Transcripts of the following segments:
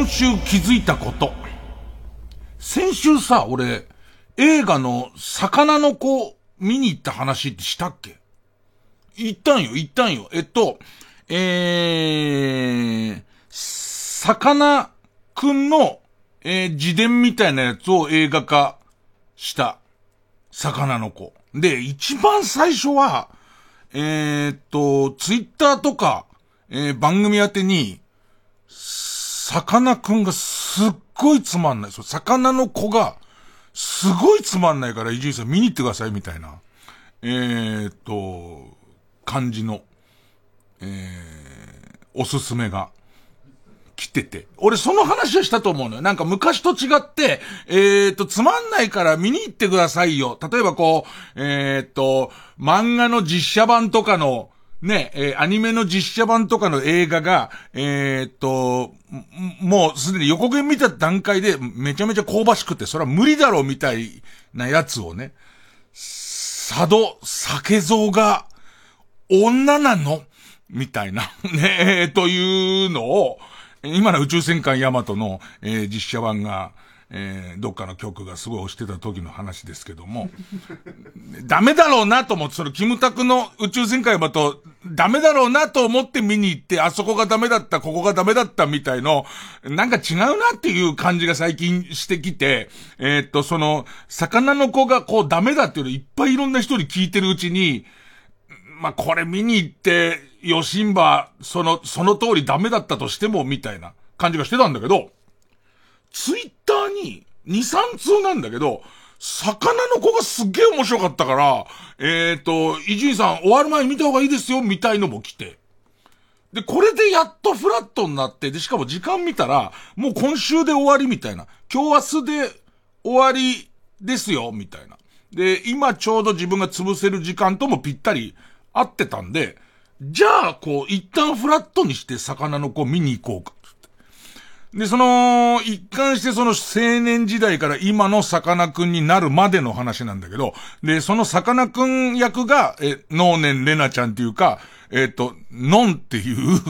今週気づいたこと。先週さ、俺、映画の魚の子見に行った話ってしたっけ？行ったんよ、行ったんよ。えっと、えー、魚くんの、えー、自伝みたいなやつを映画化した、魚の子。で、一番最初は、えー、っと、ツイッターとか、えー、番組宛てに、魚くんがすっごいつまんない。そう、魚の子が、すごいつまんないから、伊集院さん見に行ってください、みたいな。えー、っと、感じの、えー、おすすめが来てて。俺その話をしたと思うのよ。なんか昔と違って、えー、っと、つまんないから見に行ってくださいよ。例えばこう、えー、っと、漫画の実写版とかの、ね、えー、アニメの実写版とかの映画が、えー、っと、もうすでに予告編見た段階でめちゃめちゃ香ばしくて、それは無理だろうみたいなやつをね、佐渡酒蔵が女なの？みたいな、ね、え、というのを、今の宇宙戦艦ヤマトの、えー、実写版が、えー、どっかの曲がすごい押してた時の話ですけども、ダメだろうなと思って、そのキムタクの宇宙戦艦ヤマト、ダメだろうなと思って見に行って、あそこがダメだった、ここがダメだったみたいの、なんか違うなっていう感じが最近してきて、えー、っと、その、魚の子がこうダメだっていうのいっぱいいろんな人に聞いてるうちに、まあ、これ見に行って、ヨシンバ、その、その通りダメだったとしても、みたいな感じがしてたんだけど、ツイッターに2、3通なんだけど、魚の子がすっげえ面白かったから、えっ、ー、と、伊集院さん終わる前見た方がいいですよ、みたいのも来て。で、これでやっとフラットになって、で、しかも時間見たら、もう今週で終わりみたいな。今日明日で終わりですよ、みたいな。で、今ちょうど自分が潰せる時間ともぴったり合ってたんで、じゃあ、こう、一旦フラットにして魚の子見に行こうか。で、その、一貫してその青年時代から今のさかなクンになるまでの話なんだけど、で、そのさかなクン役が、え、能年レナちゃんっていうか、えっ、ー、と、ノンっていう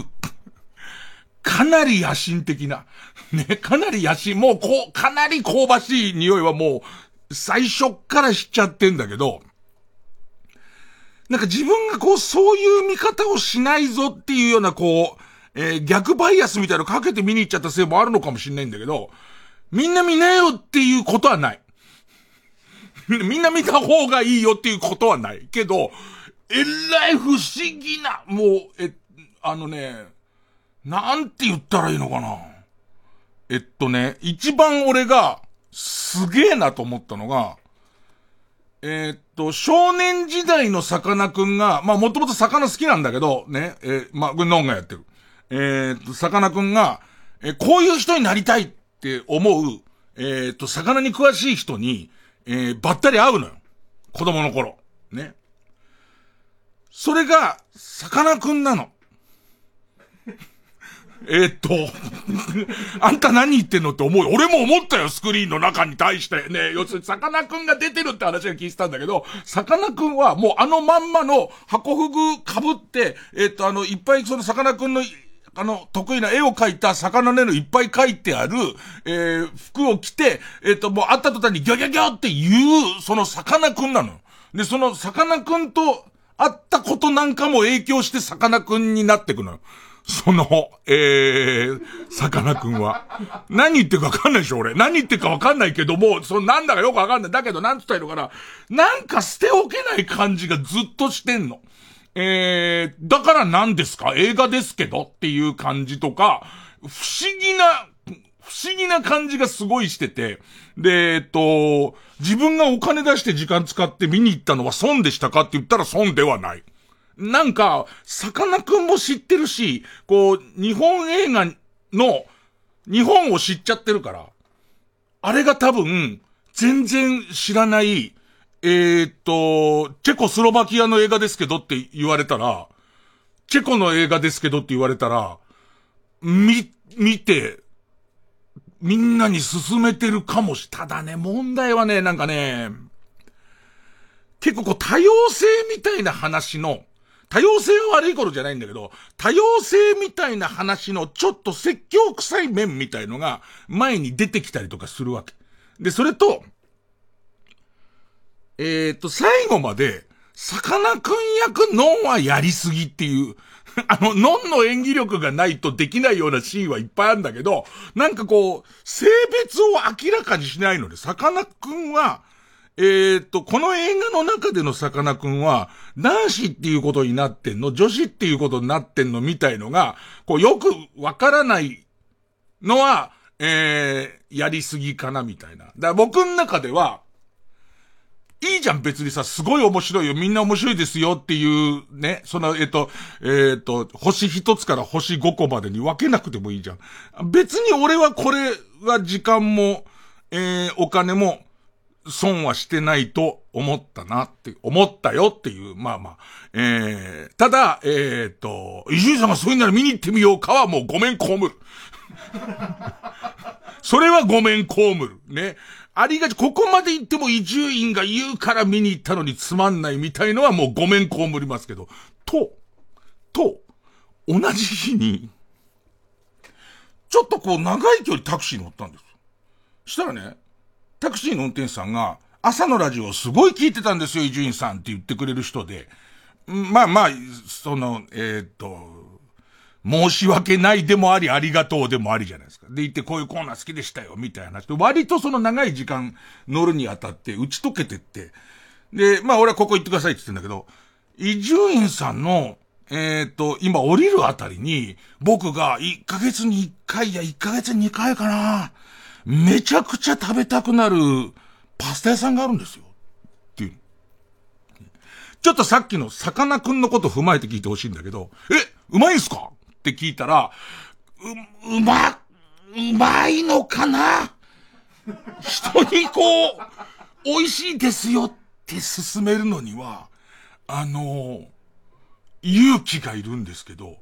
かなり野心的な、ね、かなり野心、もうこう、かなり香ばしい匂いはもう、最初からしちゃってんだけど、なんか自分がこう、そういう見方をしないぞっていうようなこう、えー、逆バイアスみたいなのかけて見に行っちゃったせいもあるのかもしんないんだけど、みんな見なよっていうことはない。みんな見た方がいいよっていうことはない。けど、えらい不思議な、もう、え、あのね、なんて言ったらいいのかな。えっとね、一番俺が、すげえなと思ったのが、えー、っと、少年時代のさかなクンが、まあもともと魚好きなんだけど、ね、えー、まあ、これノンがやってる。え、っと、さかなクンが、え、こういう人になりたいって思う、え、っと、魚に詳しい人に、え、ばったり会うのよ。子供の頃。ね。それが、さかなクンなの。えっと、あんた何言ってんのって思う。俺も思ったよ、スクリーンの中に対して。ね、要するに、さかなクンが出てるって話が聞いてたんだけど、さかなクンはもうあのまんまの箱フグ被って、えっと、あの、いっぱいそのさかなクンのあの、得意な絵を描いた魚の絵のいっぱい描いてある、えー、服を着て、えっ、ー、と、もう会った途端にギョギョギョって言う、その魚くんなの。で、その魚くんと会ったことなんかも影響して魚くんになってくのよ。その、えー、さかなクンは。何言ってるかわかんないでしょ、俺。何言ってるかわかんないけども、そのなんだかよくわかんない。だけど、なんつったらいいのかな。なんか捨ておけない感じがずっとしてんの。えー、だから何ですか？映画ですけどっていう感じとか、不思議な、不思議な感じがすごいしてて、で、えっと、自分がお金出して時間使って見に行ったのは損でしたかって言ったら損ではない。なんか、さかなクンも知ってるし、こう、日本映画の、日本を知っちゃってるから、あれが多分、全然知らない、えー、っと、チェコスロバキアの映画ですけどって言われたら、チェコの映画ですけどって言われたら、み、見て、みんなに進めてるかもし、ただね、問題はね、なんかね、結構こう多様性みたいな話の多様性は悪いことじゃないんだけど、多様性みたいな話のちょっと説教臭い面みたいのが前に出てきたりとかするわけ。で、それと、えっ、ー、と、最後まで、さかなクン役ノンはやりすぎっていう、あの、ノンの演技力がないとできないようなシーンはいっぱいあるんだけど、なんかこう、性別を明らかにしないので、さかなクンは、えー、っと、この映画の中でのさかなクンは、男子っていうことになってんの、女子っていうことになってんのみたいのが、こう、よくわからないのは、えー、やりすぎかなみたいな。だから僕の中では、いいじゃん、別にさ、すごい面白いよ、みんな面白いですよっていう、ね、その、えっ、と、えっ、と、星一つから星五個までに分けなくてもいいじゃん。別に俺はこれは時間も、えー、お金も、損はしてないと思ったなって、思ったよっていう、まあまあ、えー、ただ、えっ、と、伊集院さんがそういうなら見に行ってみようかはもうごめん被る。それはごめん被る。ね。ありがち、ここまで行っても伊集院が言うから見に行ったのにつまんないみたいのはもうごめんこむりますけど、と、と、同じ日に、ちょっとこう長い距離タクシー乗ったんです。したらね、タクシーの運転手さんが、朝のラジオをすごい聞いてたんですよ、伊集院さんって言ってくれる人で、まあまあ、その、えー、っと、申し訳ないでもあり、ありがとうでもありじゃないですか。で、言ってこういうコーナー好きでしたよ、みたいな話で、割とその長い時間乗るにあたって打ち解けてって、で、まあ俺はここ行ってくださいって言ってんだけど、伊集院さんの、えっ、ー、と、今降りるあたりに、僕が1ヶ月に1回や1ヶ月に2回かな、めちゃくちゃ食べたくなるパスタ屋さんがあるんですよ。っていう。ちょっとさっきのさかなクンのこと踏まえて聞いてほしいんだけど、え、うまいんすか？って聞いたら、う、うま、うまいのかな？人にこう、美味しいですよって勧めるのには、あの、勇気がいるんですけど、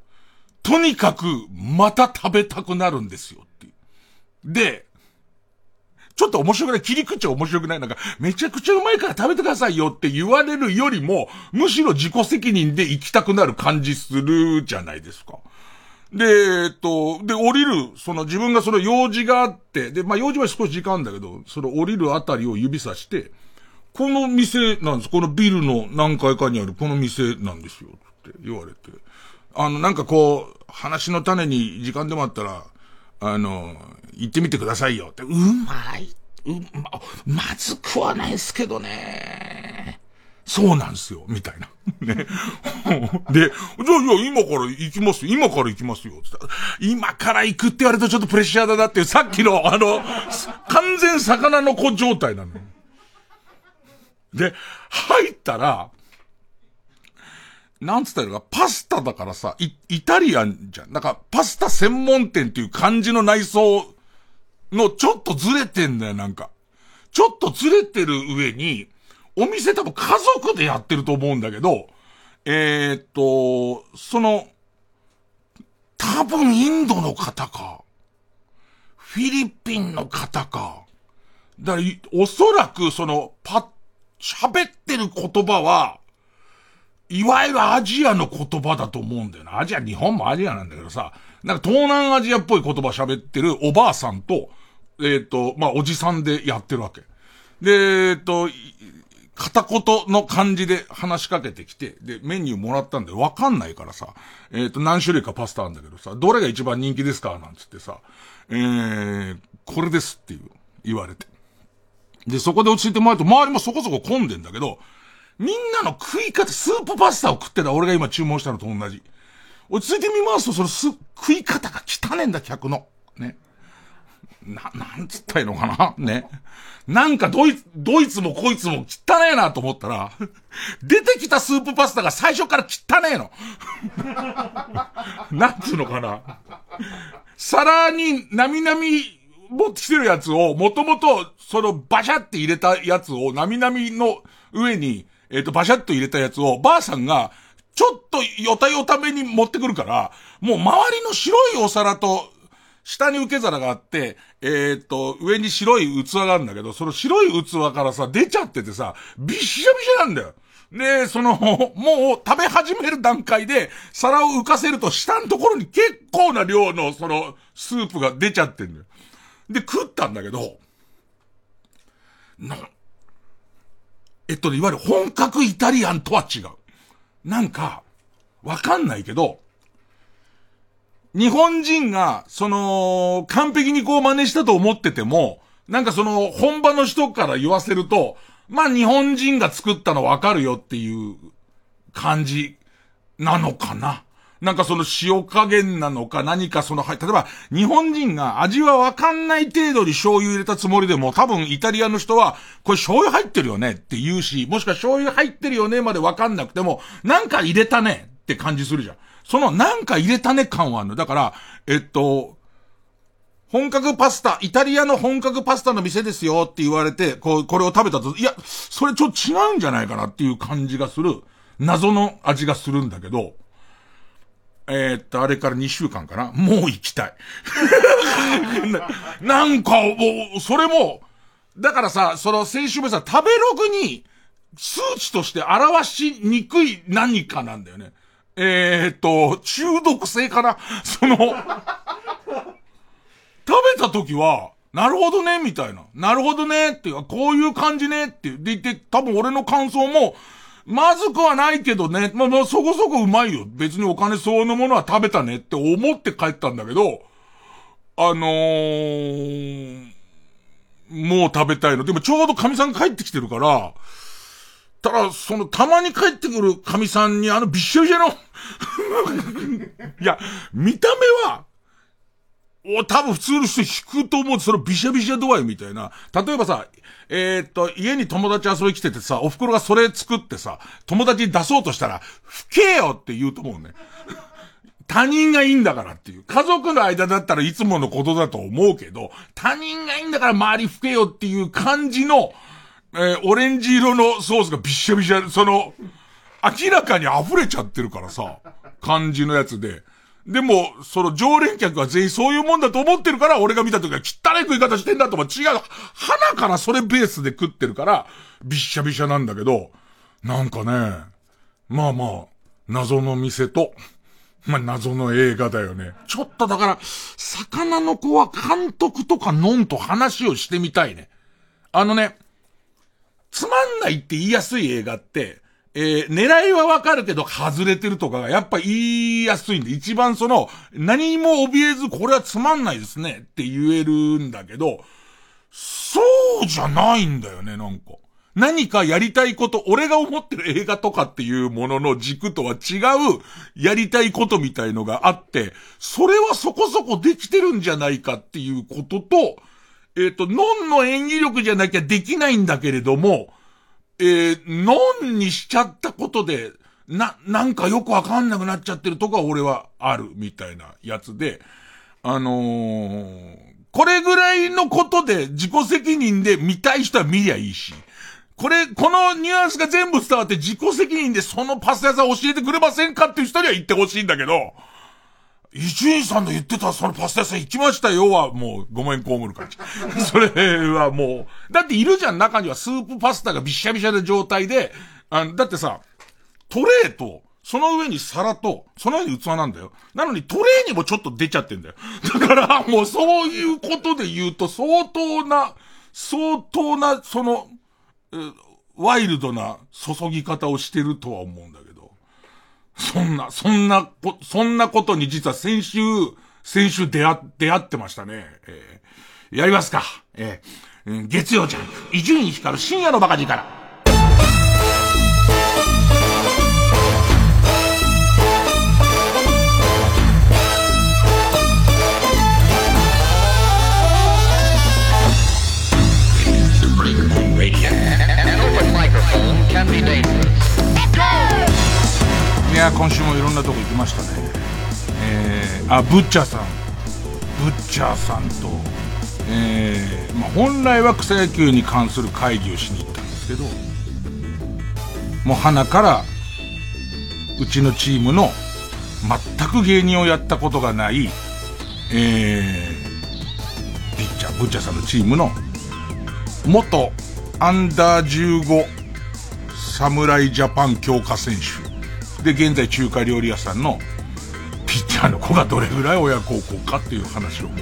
とにかくまた食べたくなるんですよって。で、ちょっと面白くない切り口面白くない。なんか、めちゃくちゃうまいから食べてくださいよって言われるよりも、むしろ自己責任で行きたくなる感じするじゃないですか。で、えっと、で、降りる、その自分がその用事があって、で、まあ用事は少し時間だけど、その降りるあたりを指さして、この店なんです。このビルの何階かにあるこの店なんですよ。って言われて。あの、なんかこう、話の種に時間でもあったら、あの、行ってみてくださいよって。うまい。うま、まずくはないですけどね。そうなんですよ、みたいな。ね。で、じゃあ、じゃあ今から行きますよ、今から行きますよ、つったら、今から行くって言われるとちょっとプレッシャーだなっていう、さっきの、あの、完全魚の子状態なの。で、入ったら、なんつったら、パスタだからさ、イ、イタリアンじゃん。なんか、パスタ専門店っていう感じの内装のちょっとずれてんだよ、なんか。ちょっとずれてる上に、お店多分家族でやってると思うんだけど、えー、っと、その、多分インドの方か、フィリピンの方か、だから、おそらくその、パ喋ってる言葉は、いわゆるアジアの言葉だと思うんだよな。アジア、日本もアジアなんだけどさ、なんか東南アジアっぽい言葉喋ってるおばあさんと、えっ、ー、と、まあ、おじさんでやってるわけ。で、えっ、ー、と、片言の感じで話しかけてきて、で、メニューもらったんでわかんないからさ、えっ、と、何種類かパスタあんだけどさ、どれが一番人気ですかなんつってさ、えー、これですっていう、言われて。で、そこで落ち着いてもらうと、周りもそこそこ混んでんだけど、みんなの食い方、スープパスタを食ってた俺が今注文したのと同じ。落ち着いてみますと、そのす、食い方が汚ねんだ、客の。ね。な、なんつったらいいのかなね。なんかドイツ、ドイツもこいつも汚えなと思ったら、出てきたスープパスタが最初から汚えの。なんつうのかな。皿になみなみ持ってきてるやつを、もともと、そのバシャって入れたやつを、なみなみの上に、えっ、ー、と、バシャッと入れたやつを、ばあさんが、ちょっとよたよために持ってくるから、もう周りの白いお皿と、下に受け皿があって、えー、っと、上に白い器があるんだけど、その白い器からさ、出ちゃっててさ、びしゃびしゃなんだよ。で、その、もう食べ始める段階で、皿を浮かせると下のところに結構な量の、その、スープが出ちゃってんだよ。で、食ったんだけど、な、えっとね、いわゆる本格イタリアンとは違う。なんか、わかんないけど、日本人が、その、完璧にこう真似したと思ってても、なんかその、本場の人から言わせると、まあ日本人が作ったのわかるよっていう感じなのかな。なんかその塩加減なのか何かその、例えば日本人が味はわかんない程度に醤油入れたつもりでも多分イタリアの人はこれ醤油入ってるよねって言うし、もしくは醤油入ってるよねまでわかんなくてもなんか入れたねって感じするじゃん。そのなんか入れたね感はあるの。だから、えっと、本格パスタ、イタリアの本格パスタの店ですよって言われて、こう、これを食べたと、いや、それちょっと違うんじゃないかなっていう感じがする、謎の味がするんだけど、えー、っと、あれから2週間かなもう行きたい な。なんか、もう、それも、だからさ、その先週もさ、食べログに、数値として表しにくい何かなんだよね。えー、っと、中毒性かな？その、食べた時は、なるほどね、みたいな。なるほどね、っていうか、こういう感じね、って言って、多分俺の感想も、まずくはないけどね、まあ、まあ、そこそこうまいよ。別にお金相応のものは食べたねって思って帰ったんだけど、あのー、もう食べたいの。でもちょうど神さん帰ってきてるから、ただ、その、たまに帰ってくる神さんにあのびっしょびしょの いや、見た目は、お、多分普通の人引くと思う。そのビシャビシャ度合いみたいな。例えばさ、えー、っと、家に友達遊び来ててさ、お袋がそれ作ってさ、友達に出そうとしたら、吹けよって言うと思うね。他人がいいんだからっていう。家族の間だったらいつものことだと思うけど、他人がいいんだから周り吹けよっていう感じの、えー、オレンジ色のソースがびしゃびしゃ、その、明らかに溢れちゃってるからさ、感じのやつで。でも、その常連客は全員そういうもんだと思ってるから、俺が見た時は汚い食い方してんだとも違う。鼻からそれベースで食ってるから、びしゃびしゃなんだけど、なんかね、まあまあ、謎の店と、まあ謎の映画だよね。ちょっとだから、魚の子は監督とかノンと話をしてみたいね。あのね、つまんないって言いやすい映画って、えー、狙いはわかるけど外れてるとかがやっぱ言いやすいんで、一番その、何も怯えずこれはつまんないですねって言えるんだけど、そうじゃないんだよね、なんか。何かやりたいこと、俺が思ってる映画とかっていうものの軸とは違うやりたいことみたいのがあって、それはそこそこできてるんじゃないかっていうことと、えっ、ー、と、ノンの演技力じゃなきゃできないんだけれども、えー、ノンにしちゃったことで、な、なんかよくわかんなくなっちゃってるとか俺はあるみたいなやつで、あのー、これぐらいのことで自己責任で見たい人は見りゃいいし、これ、このニュアンスが全部伝わって自己責任でそのパス屋さん教えてくれませんかっていう人には言ってほしいんだけど、伊集院さんの言ってたそのパスタ屋さん行きましたよはもうごめんこうむる感じ。それはもう、だっているじゃん中にはスープパスタがびしゃびしゃな状態で、あだってさ、トレーと、その上に皿と、その上に器なんだよ。なのにトレーにもちょっと出ちゃってんだよ。だからもうそういうことで言うと相当な、相当な、その、ワイルドな注ぎ方をしてるとは思うんだ。そんな、そんな、そんなことに実は先週、先週出会、出会ってましたね。えー、やりますか。えー、月曜ジャンプ、伊集院光る深夜のバカ力。can be dangerous. や今週もいろんなとこ行きましたね。えー、あブッチャーさん。ブッチャーさんと。えー、まあ、本来は草野球に関する会議をしに行ったんですけどもう花からうちのチームの全く芸人をやったことがない、えピッチャーブッチャーさんのチームの、元アンダー15侍ジャパン強化選手。で、現在中華料理屋さんのピッチャーの子がどれぐらい親孝行かっていう話をもう、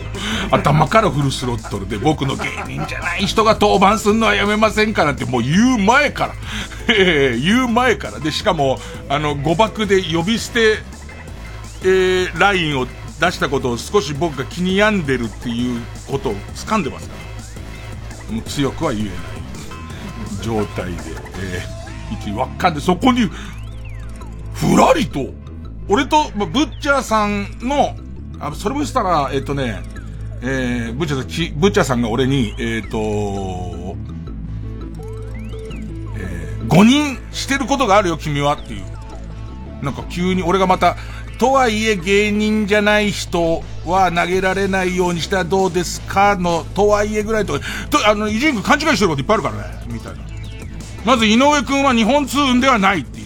頭からフルスロットルで僕の芸人じゃない人が登板するのはやめませんからってもう言う前から、え、言う前から。で、しかも、あの、誤爆で呼び捨て、えー、ラインを出したことを少し僕が気に病んでるっていうことを掴んでますから。もう強くは言えない状態で、えー、一輪っかんで、そこに、ふらりと、俺と、まブッチャーさんの、あ、それもしたら、えっ、とね、えー、ブッチャーさん、き、ブッチャーさんが俺に、えっ、ー、とえー、誤認してることがあるよ、君はっていう。なんか急に俺がまた、とはいえ芸人じゃない人は投げられないようにしたらどうですかの、とはいえぐらいと、と、あの、伊集院君勘違いしてることいっぱいあるからね、みたいな。まず井上君は日本通運ではないってい出した。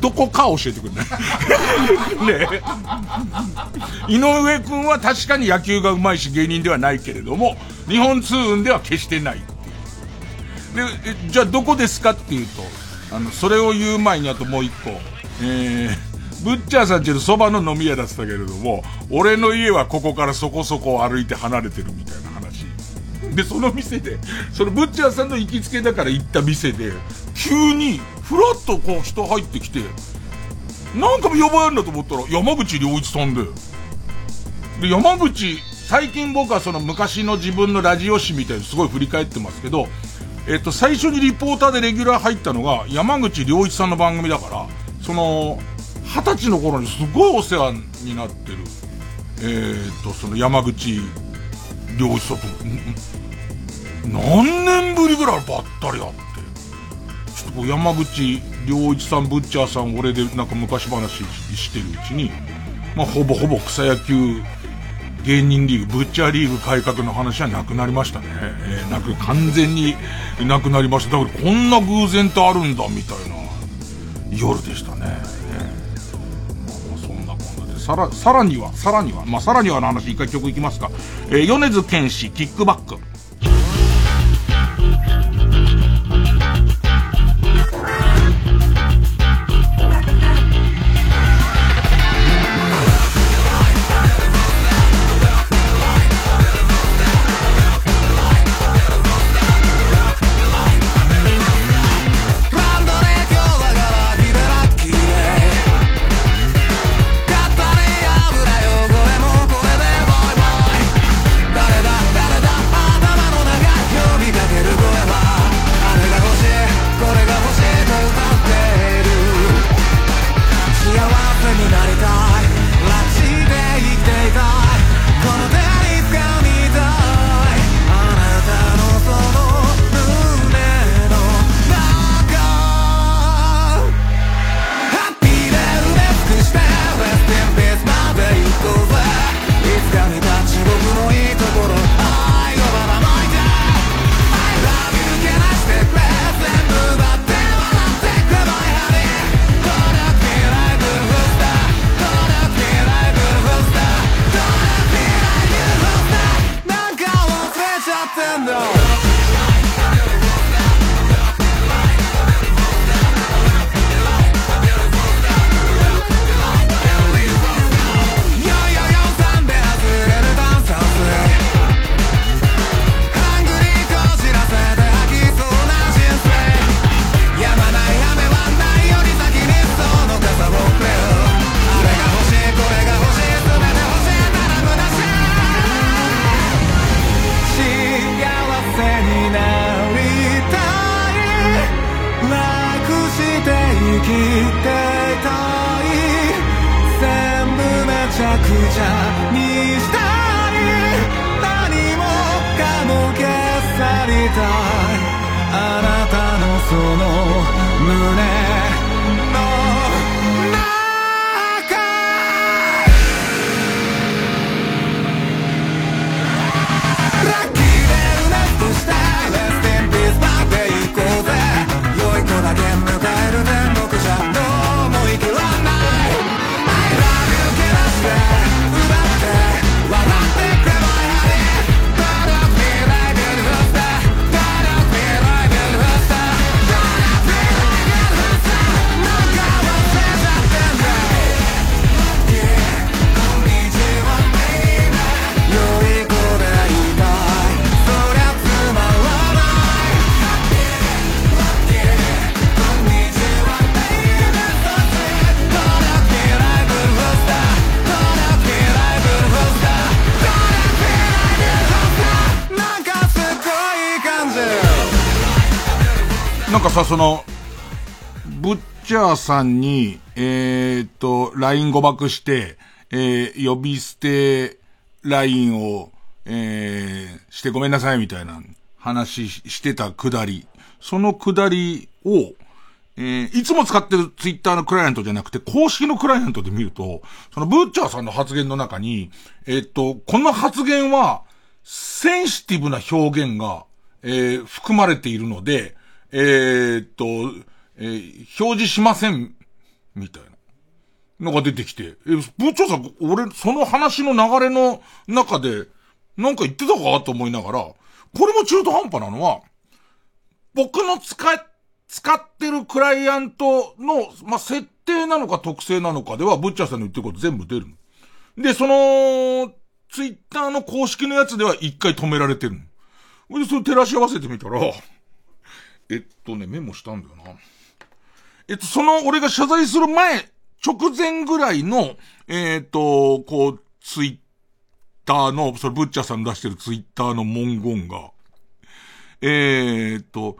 どこか教えてくれない ね井上君は確かに野球が上手いし芸人ではないけれども、日本通運では決してない。で、じゃあどこですかっていうと、あの、それを言う前にあともう一個、えー、ブッチャーさんちのそばの飲み屋だったけれども、俺の家はここからそこそこ歩いて離れてるみたいな話。で、その店で、そのブッチャーさんの行きつけだから行った店で、急に、ふらっとこう人入ってきて、なんか呼ばれるんだと思ったら、山口良一さんで。で、山口、最近僕はその昔の自分のラジオ誌みたいにすごい振り返ってますけど、えっと、最初にリポーターでレギュラー入ったのが山口良一さんの番組だから、その、二十歳の頃にすごいお世話になってる、えー、っと、その山口良一さんと、何年ぶりぐらいばったり会って、ちょっと山口良一さん、ブッチャーさん、俺でなんか昔話してるうちに、まあ、ほぼほぼ草野球芸人リーグ、ブッチャーリーグ改革の話はなくなりましたね。えー、なく、完全になくなりました。だからこんな偶然ってあるんだ、みたいな夜でしたね。えー、まあ、そんなこんなで、さら、さらには、さらには、まあ、さらにはの話一回曲いきますか。えー、米津玄師、キックバック。チャーさんに、えー、っと、LINE 誤爆して、えー、呼び捨て LINE を、えー、してごめんなさいみたいな話してたくだり。そのくだりを、えー、いつも使ってるツイッターのクライアントじゃなくて、公式のクライアントで見ると、そのブッチャーさんの発言の中に、えー、っと、この発言は、センシティブな表現が、えー、含まれているので、えー、っと、えー、表示しません、みたいなのが出てきて、え、部長さん、俺、その話の流れの中で、なんか言ってたかと思いながら、これも中途半端なのは、僕の使い、使ってるクライアントの、まあ、設定なのか特性なのかでは、ブッチャーさんの言ってること全部出る。で、その、ツイッターの公式のやつでは一回止められてる。それで、それ照らし合わせてみたら、えっとね、メモしたんだよな。えっと、その、俺が謝罪する前、直前ぐらいの、えー、っと、こう、ツイッターの、それブッチャーさん出してるツイッターの文言が、えー、っと、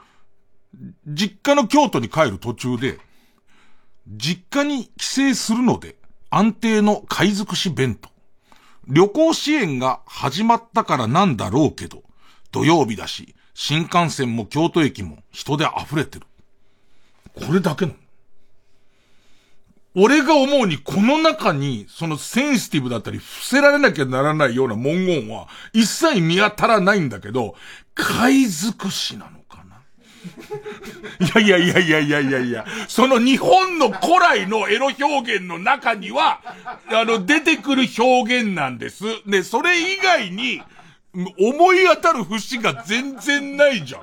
実家の京都に帰る途中で、実家に帰省するので、安定の海賊し弁当。旅行支援が始まったからなんだろうけど、土曜日だし、新幹線も京都駅も人で溢れてる。これだけなの。俺が思うにこの中に、そのセンシティブだったり、伏せられなきゃならないような文言は、一切見当たらないんだけど、海賊史なのかな？いやいやいやいやいやいやいや、その日本の古来のエロ表現の中には、あの、出てくる表現なんです。で、それ以外に、思い当たる節が全然ないじゃん。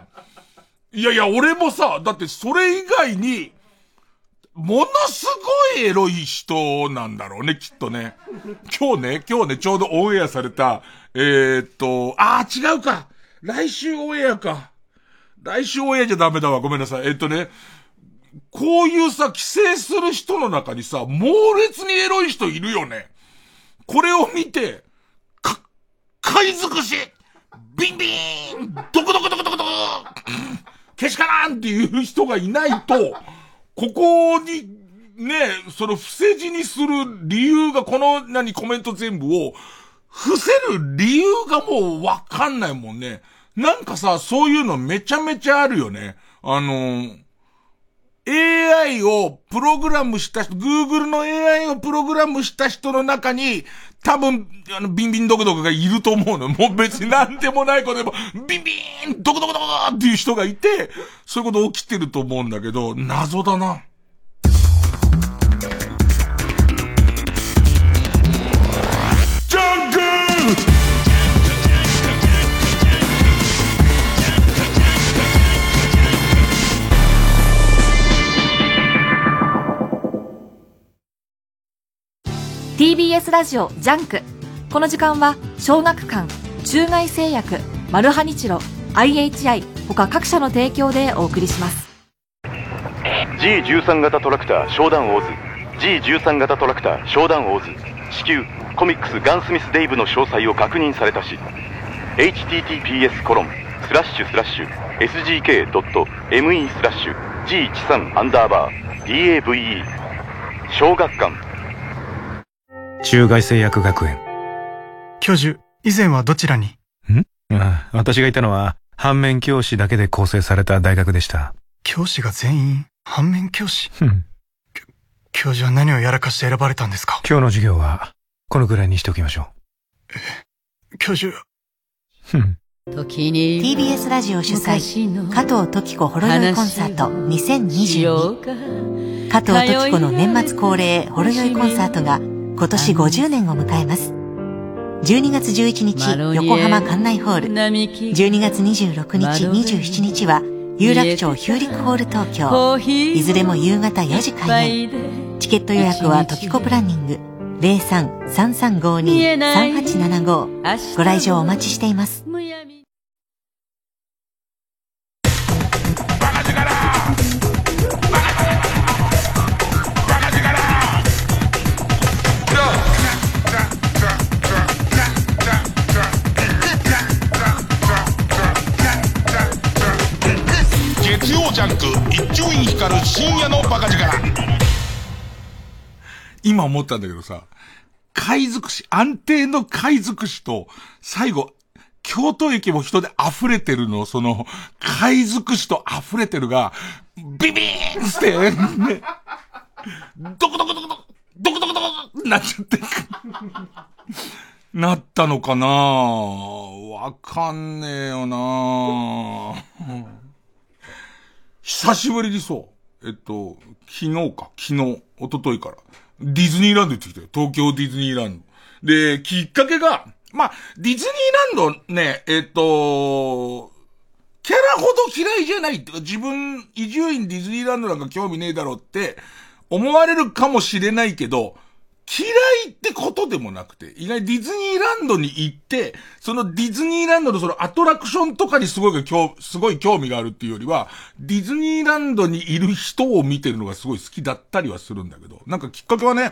いやいや、俺もさ、だってそれ以外に、ものすごいエロい人なんだろうね、きっとね。今日ね、今日ね、ちょうどオンエアされた、えー、っと、あー違うか。来週オンエアか。来週オンエアじゃダメだわ。ごめんなさい。えー、っとね、こういうさ、帰省する人の中にさ、猛烈にエロい人いるよね。これを見て、か、貝尽くしビンビーンドコドコドコドコドコけしからんっていう人がいないと、ここに、ね、その伏せ字にする理由が、この何コメント全部を、伏せる理由がもうわかんないもんね。なんかさ、そういうのめちゃめちゃあるよね。あの AI をプログラムした人、Google の AI をプログラムした人の中に、多分、あの、ビンビンドクドクがいると思うの。もう別に何でもないことでも、ビンビンドクドクドクっていう人がいて、そういうこと起きてると思うんだけど、謎だな。TBS ラジオジャンク。この時間は小学館中外製薬マルハニチロ IHI 他各社の提供でお送りします。G13 型トラクター商談応ず G13 型トラクター商談応ず至急コミックスガンスミスデイブの詳細を確認されたし。https コロンスラッシュスラッシュ sgk.me スラッシュ G13 アンダーバー DAVE 小学館中外製薬学園。教授、以前はどちらに？ん？あ私がいたのは、反面教師だけで構成された大学でした。教師が全員、反面教師？教授は何をやらかして選ばれたんですか？今日の授業は、このくらいにしておきましょう。え、教授。TBS ラジオ主催、加藤時子ほろ酔いコンサート2022。加藤時子の年末恒例ほろ酔いコンサートが、今年50年を迎えます。12月11日、横浜館内ホール。12月26日、27日は、有楽町ヒューリックホール東京。いずれも夕方4時開演。チケット予約はトキコプランニング。03-3352-3875。ご来場お待ちしています。一丁院光る深夜のバカ力今思ったんだけどさ、海賊士、安定の海賊士と、最後、京都駅も人で溢れてるの、その、海賊士と溢れてるが、ビビーンって、ね、ドコドコドコドコ、ドコドコドコなっちゃって。なったのかなわかんねえよな久しぶりにそう。えっと、昨日か、昨日、一昨日から。ディズニーランド行ってきたよ。東京ディズニーランド。で、きっかけが、まあ、ディズニーランドね、えっと、キャラほど嫌いじゃないってか、自分、移住院ディズニーランドなんか興味ねえだろって思われるかもしれないけど、嫌いってことでもなくて、意外ディズニーランドに行って、そのディズニーランドのそのアトラクションとかにすごい興、すごい興味があるっていうよりは、ディズニーランドにいる人を見てるのがすごい好きだったりはするんだけど、なんかきっかけはね、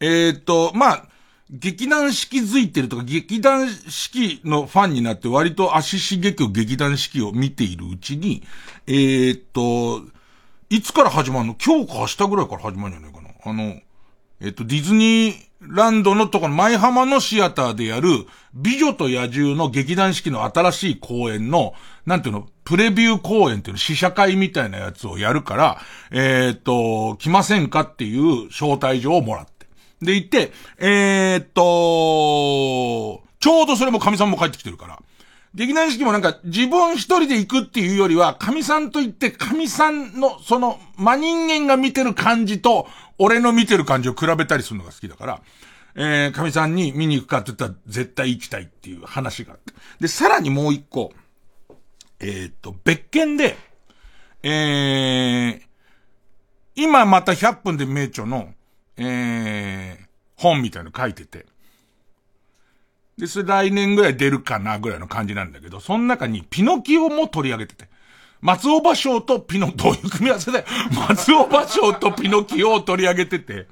えー、っと、まあ、劇団四季づいてるとか、劇団四季のファンになって割と足しげく劇団四季を見ているうちに、えー、っと、いつから始まるの？今日か明日ぐらいから始まるんじゃないかな。あの、えっと、ディズニーランドのところ、舞浜のシアターでやる、美女と野獣の劇団四季の新しい公演の、なんていうの、プレビュー公演っていうの、試写会みたいなやつをやるから、えー、っと、来ませんかっていう招待状をもらって。で、行って、えー、っと、ちょうどそれも神さんも帰ってきてるから。劇団四季もなんか自分一人で行くっていうよりは、神さんと言って神さんのその真人間が見てる感じと、俺の見てる感じを比べたりするのが好きだから、えー、神さんに見に行くかって言ったら絶対行きたいっていう話があって。で、さらにもう一個、えー、っと、別件で、えー、今また100分で名著の、えー、本みたいの書いてて。で、それ来年ぐらい出るかなぐらいの感じなんだけど、その中にピノキオも取り上げてて。松尾芭蕉とピノ、どういう組み合わせだよ。松尾芭蕉とピノキオを取り上げてて。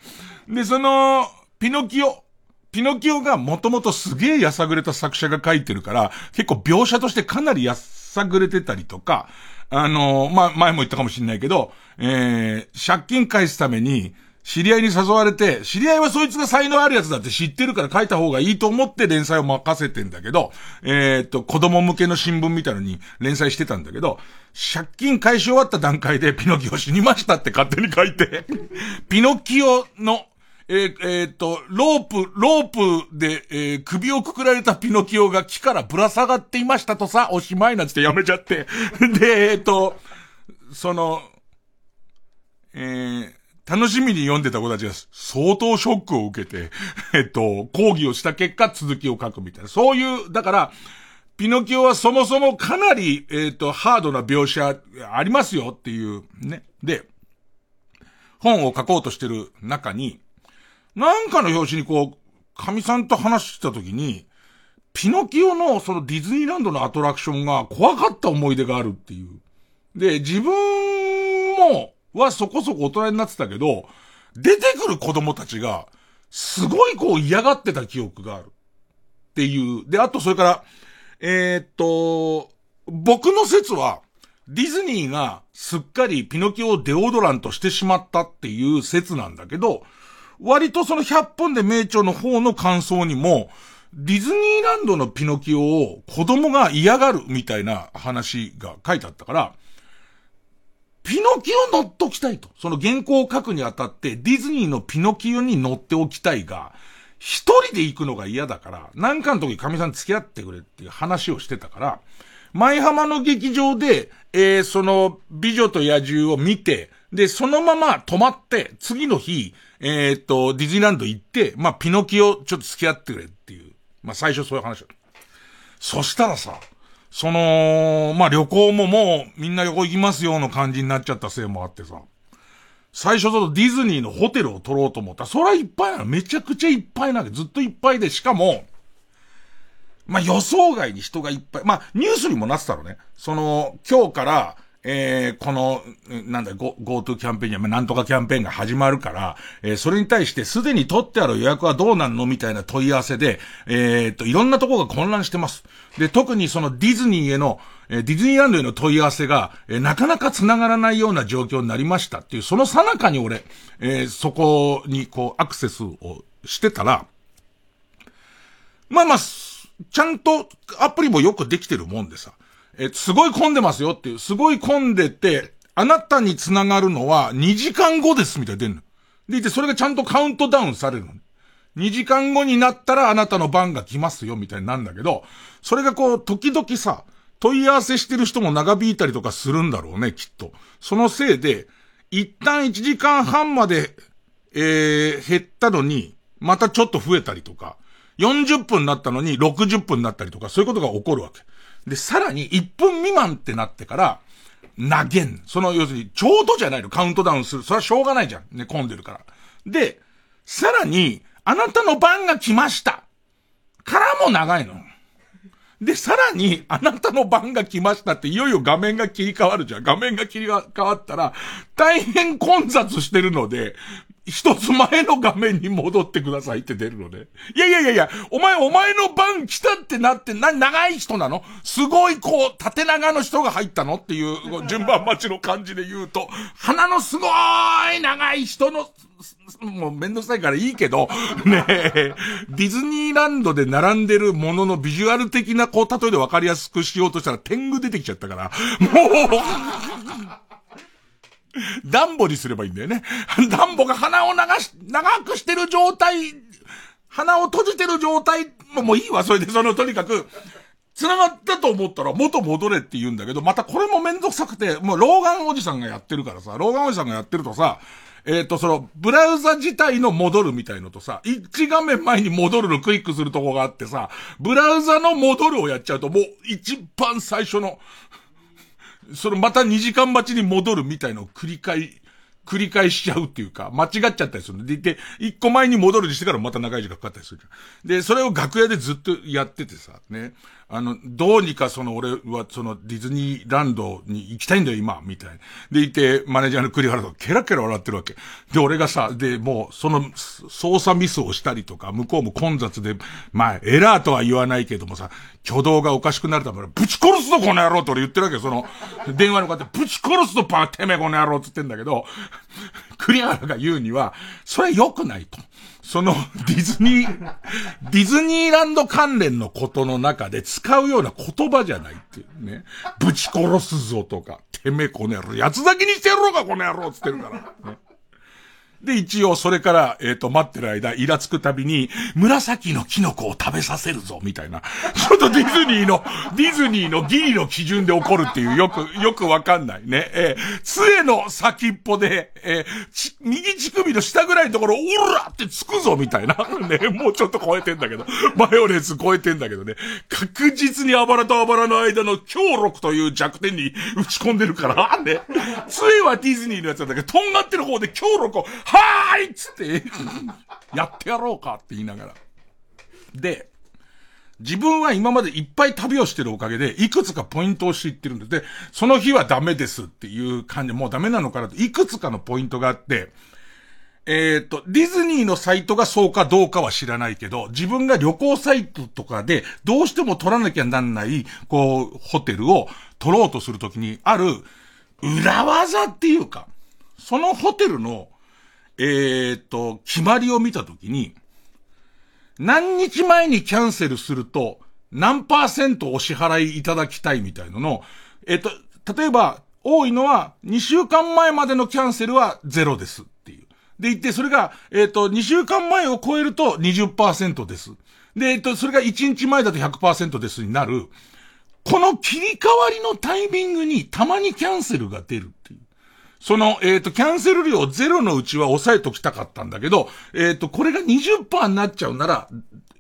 で、その、ピノキオ。ピノキオがもともとすげえやさぐれた作者が書いてるから、結構描写としてかなりやさぐれてたりとか、あのー、ま、前も言ったかもしれないけど、えー、借金返すために、知り合いに誘われて、知り合いはそいつが才能あるやつだって知ってるから書いた方がいいと思って連載を任せてんだけど、えー、っと、子供向けの新聞みたいのに連載してたんだけど、借金返し終わった段階でピノキオ死にましたって勝手に書いて、ピノキオの、えー、えー、っと、ロープ、ロープで、えー、首をくくられたピノキオが木からぶら下がっていましたとさ、おしまいなんつってやめちゃって。で、えっと、その、えー、楽しみに読んでた子たちが相当ショックを受けて、えっと、講義をした結果続きを書くみたいな。そういう、だから、ピノキオはそもそもかなり、えっと、ハードな描写ありますよっていう、ね。で、本を書こうとしてる中に、なんかの表紙にこう、神さんと話してた時に、ピノキオのそのディズニーランドのアトラクションが怖かった思い出があるっていう。で、自分も、はそこそこ大人になってたけど、出てくる子供たちが、すごいこう嫌がってた記憶がある。っていう。で、あとそれから、えー、っと、僕の説は、ディズニーがすっかりピノキオをデオドラントしてしまったっていう説なんだけど、割とその100本で名著の方の感想にも、ディズニーランドのピノキオを子供が嫌がるみたいな話が書いてあったから、ピノキオ乗っときたいと。その原稿を書くにあたって、ディズニーのピノキオに乗っておきたいが、一人で行くのが嫌だから、なんかの時神さん付き合ってくれっていう話をしてたから、舞浜の劇場で、えー、その、美女と野獣を見て、で、そのまま泊まって、次の日、えー、と、ディズニーランド行って、まあ、ピノキオちょっと付き合ってくれっていう。まあ、最初そういう話そしたらさ、その、まあ、旅行ももうみんな旅行行きますよの感じになっちゃったせいもあってさ。最初だとディズニーのホテルを取ろうと思ったら、それはいっぱいなの。めちゃくちゃいっぱいなわけ。ずっといっぱいで、しかも、まあ、予想外に人がいっぱい。まあ、ニュースにもなってたのね。その、今日から、えー、この、なんだ、GoTo キャンペーンや、なんとかキャンペーンが始まるから、えー、それに対してすでに取ってある予約はどうなんのみたいな問い合わせで、えー、っと、いろんなとこが混乱してます。で、特にそのディズニーへの、え、ディズニーランドへの問い合わせが、え、なかなか繋がらないような状況になりましたっていう、その最中に俺、え、そこにこう、アクセスをしてたら、まあまあ、ちゃんとアプリもよくできてるもんでさ、えすごい混んでますよっていう、すごい混んでて、あなたに繋がるのは2時間後ですみたいな出るの。でいて、それがちゃんとカウントダウンされるの。2時間後になったらあなたの番が来ますよみたいになんだけど、それがこう、時々さ、問い合わせしてる人も長引いたりとかするんだろうね、きっと。そのせいで、一旦1時間半まで、えー、減ったのに、またちょっと増えたりとか、40分になったのに60分になったりとか、そういうことが起こるわけ。で、さらに1分未満ってなってから、投げん。その、要するに、ちょうどじゃないの、カウントダウンする。それはしょうがないじゃん。ね、混んでるから。で、さらに、あなたの番が来ました。からも長いの。で、さらに、あなたの番が来ましたって、いよいよ画面が切り替わるじゃん。画面が切り替わったら、大変混雑してるので、一つ前の画面に戻ってくださいって出るので。いやいやいやいや、お前、お前の番来たってなって、な、長い人なの？すごいこう、縦長の人が入ったのっていう、順番待ちの感じで言うと、鼻のすごい長い人の、もうめんどくさいからいいけど、ねえ、ディズニーランドで並んでるもののビジュアル的なこう、例えで分かりやすくしようとしたら天狗出てきちゃったから、もう、ダンボにすればいいんだよね。ダンボが鼻を流し、長くしてる状態、鼻を閉じてる状態、もういいわ、それで、その、とにかく、繋がったと思ったら元戻れって言うんだけど、またこれもめんどくさくて、もう老眼おじさんがやってるからさ、老眼おじさんがやってるとさ、えっ、ー、と、その、ブラウザ自体の戻るみたいのとさ、一画面前に戻るのクリックするとこがあってさ、ブラウザの戻るをやっちゃうと、もう一番最初の、そのまた2時間待ちに戻るみたいのを繰り返、繰り返しちゃうっていうか、間違っちゃったりするんで、で、1個前に戻るにしてからまた長い時間かかったりするじゃんで、それを楽屋でずっとやっててさ、ね。あの、どうにかその俺はそのディズニーランドに行きたいんだよ今、みたいなでいて、マネージャーの栗原とケラケラ笑ってるわけ。で、俺がさ、で、もうその操作ミスをしたりとか、向こうも混雑で、まあ、エラーとは言わないけどもさ、挙動がおかしくなるために、ぶち殺すぞこの野郎って俺言ってるわけよ。その、電話の方、ぶち殺すぞパーてめえこの野郎って言ってんだけど、栗原が言うには、それ良くないと。その ディズニー、ディズニーランド関連のことの中で使うような言葉じゃないっていうね。ぶち殺すぞとか、てめえこの野郎、八つ咲きにしてやろうかこの野郎つってるから。ねで、一応それから、えっ、ー、と、待ってる間、イラつくたびに、紫のキノコを食べさせるぞ、みたいな。ちょっとディズニーの、ディズニーのギリの基準で起こるっていう、よく、よくわかんないね。えー、杖の先っぽで、えー、右乳首の下ぐらいのところ、オラってつくぞ、みたいな。ね、もうちょっと超えてんだけど、マヨネーズ超えてんだけどね。確実にあばらとあばらの間の強力という弱点に打ち込んでるから、ね。杖はディズニーのやつなんだけど、とんがってる方で強力を、はーいっつって、やってやろうかって言いながら。で、自分は今までいっぱい旅をしてるおかげで、いくつかポイントを知ってるんで、で、その日はダメですっていう感じ、もうダメなのかなと、いくつかのポイントがあって、えっ、ー、と、ディズニーのサイトがそうかどうかは知らないけど、自分が旅行サイトとかで、どうしても取らなきゃなんない、こう、ホテルを取ろうとするときに、ある、裏技っていうか、そのホテルのえー、っと、決まりを見たときに、何日前にキャンセルすると、何パーセントお支払いいただきたいみたいなの、えっと、例えば、多いのは、2週間前までのキャンセルはゼロですっていう。で、言って、それが、えっと、2週間前を超えると20%です。で、えっと、それが1日前だと100%ですになる。この切り替わりのタイミングにたまにキャンセルが出るっていう。その、えっ、ー、と、キャンセル料ゼロのうちは抑えときたかったんだけど、えっ、ー、と、これが20%になっちゃうなら、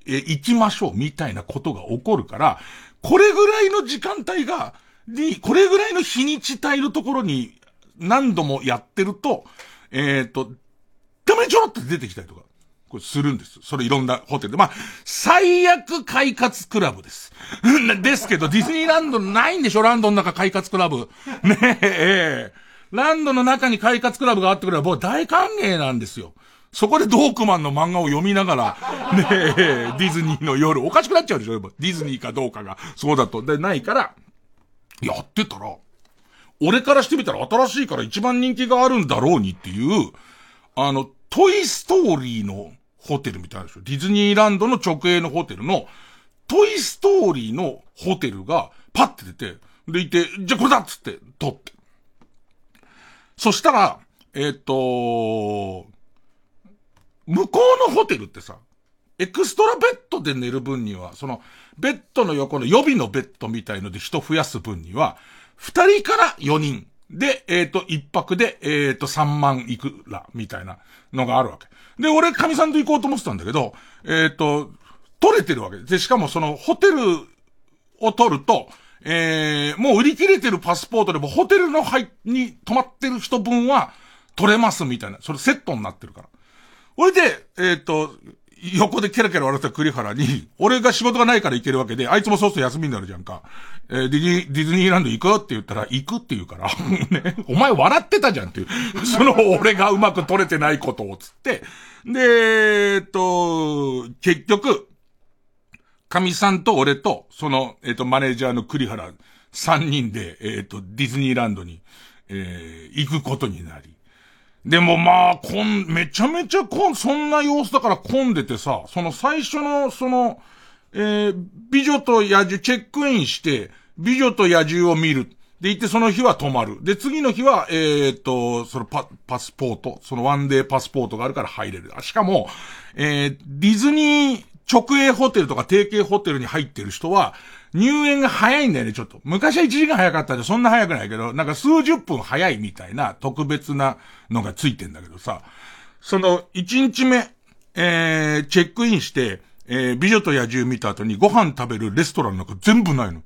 えー、行きましょう、みたいなことが起こるから、これぐらいの時間帯が、に、これぐらいの日にち帯のところに何度もやってると、えっ、ー、と、たまにちょろって出てきたりとか。これするんです。それいろんなホテルで。まあ、最悪快活クラブです。ですけど、ディズニーランドないんでしょ？ランドの中快活クラブ。ねえ、ランドの中に快活クラブがあってくれば、もう大歓迎なんですよ。そこでドークマンの漫画を読みながら、ねえ、ディズニーの夜、おかしくなっちゃうでしょディズニーかどうかが。そうだと。で、ないから、やってたら、俺からしてみたら新しいから一番人気があるんだろうにっていう、あの、トイストーリーのホテルみたいなでしょ。ディズニーランドの直営のホテルの、トイストーリーのホテルがパッて出て、でいて、じゃあこれだっつって撮って。そしたら、えっ、ー、と、向こうのホテルってさ、エクストラベッドで寝る分には、その、ベッドの横の予備のベッドみたいので人増やす分には、二人から四人で、えっ、ー、と、一泊で、えっ、と、三万いくら、みたいなのがあるわけ。で、俺、神さんと行こうと思ってたんだけど、えっ、と、取れてるわけで。しかもその、ホテルを取ると、えー、もう売り切れてるパスポートでもホテルの入に泊まってる人分は取れますみたいな。それセットになってるから。それで、えっ、と、横でケラケラ笑った栗原に、俺が仕事がないから行けるわけで、あいつもそうすると休みになるじゃんか。えー、ディズニー、ランド行く？って言ったら、行くって言うから、ね、お前笑ってたじゃんっていう。その俺がうまく取れてないことをつって。で、えっと、結局、神さんと俺と、その、えっ、と、マネージャーの栗原、三人で、えっ、と、ディズニーランドに、えー、行くことになり。でもまあ、こん、めちゃめちゃこん、そんな様子だから混んでてさ、その最初の、その、えー、美女と野獣、チェックインして、美女と野獣を見る。で、行ってその日は泊まる。で、次の日は、えー、っと、そのパ、パスポート、そのワンデーパスポートがあるから入れる。しかも、えー、ディズニー直営ホテルとか提携ホテルに入ってる人は、入園が早いんだよね、ちょっと。昔は1時間早かったんで、そんな早くないけど、なんか数十分早いみたいな特別なのがついてんだけどさ、その、1日目、えー、チェックインして、えー、美女と野獣見た後にご飯食べるレストランなんか全部ないの。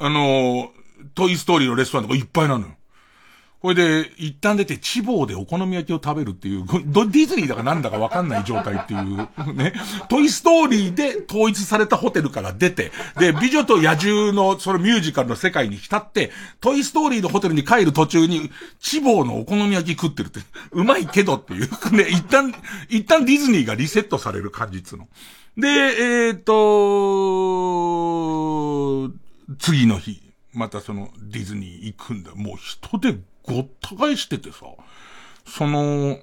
あのー、トイストーリーのレストランとかいっぱいなのよ。これで、一旦出て、地方でお好み焼きを食べるっていう、ド、ディズニーだかなんだかわかんない状態っていう、ね。トイストーリーで統一されたホテルから出て、で、美女と野獣のそのミュージカルの世界に浸って、トイストーリーのホテルに帰る途中に、地方のお好み焼き食ってるって、うまいけどっていう、ね、一旦、一旦ディズニーがリセットされる感じっつの。で、えっ、ー、と、次の日、またそのディズニー行くんだ。もう人でごった返しててさ、その、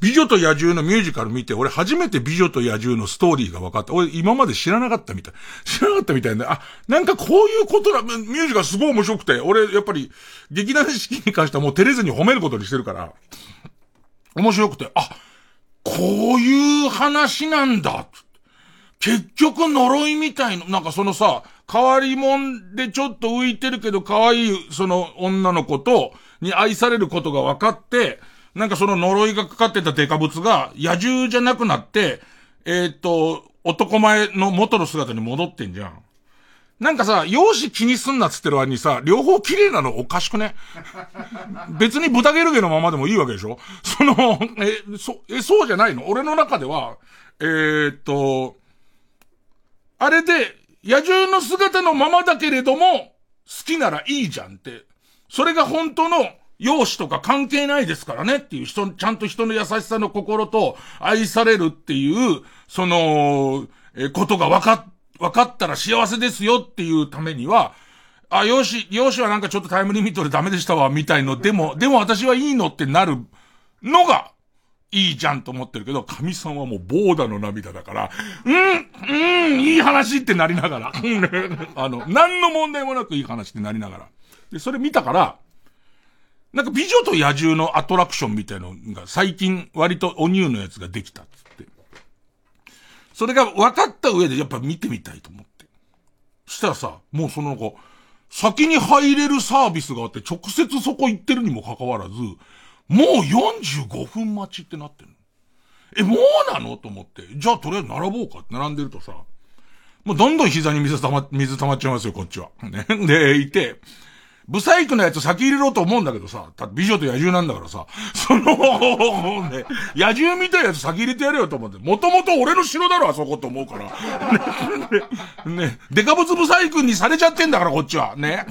美女と野獣のミュージカル見て、俺初めて美女と野獣のストーリーが分かった。俺今まで知らなかったみたい。知らなかったみたいで、あ、なんかこういうことだ、ミュージカルすごい面白くて、俺やっぱり劇団四季に関してはもう照れずに褒めることにしてるから、面白くて、あ、こういう話なんだ。結局呪いみたいの、なんかそのさ、変わりもんでちょっと浮いてるけど可愛いその女の子と、に愛されることが分かって、なんかその呪いがかかってたデカブツが野獣じゃなくなって、えー、っと、男前の元の姿に戻ってんじゃん。なんかさ、容姿気にすんなっつってる割にさ、両方綺麗なのおかしくね？別に豚ゲルゲのままでもいいわけでしょ？その、え、そ、え、そうじゃないの？俺の中では、えー、っと、あれで、野獣の姿のままだけれども、好きならいいじゃんって。それが本当の容姿とか関係ないですからねっていう人、ちゃんと人の優しさの心と愛されるっていう、その、え、ことが分か、分かったら幸せですよっていうためには、あ、容姿、容姿はなんかちょっとタイムリミットでダメでしたわ、みたいの、でも、でも私はいいのってなるのが、いいじゃんと思ってるけど、神さんはもうボーダの涙だから、うん、うん、いい話ってなりながら、あの、何の問題もなくいい話ってなりながら。で、それ見たから、なんか美女と野獣のアトラクションみたいのが最近割とお乳のやつができたっつって。それが分かった上でやっぱ見てみたいと思って。したらさ、もうそのなんか、先に入れるサービスがあって直接そこ行ってるにもかかわらず、もう45分待ちってなってるえ、もうなのと思って。じゃあとりあえず並ぼうかって並んでるとさ、もうどんどん膝に水溜ま、水溜まっちゃいますよ、こっちは。ね。で、いて、ブサイクのやつ先入れろと思うんだけどさ、だって美女と野獣なんだからさ、その、ね、野獣みたいなやつ先入れてやれよと思って、もともと俺の城だろ、あそこと思うから。ね、ね、デカブツブサイクにされちゃってんだから、こっちは。ね。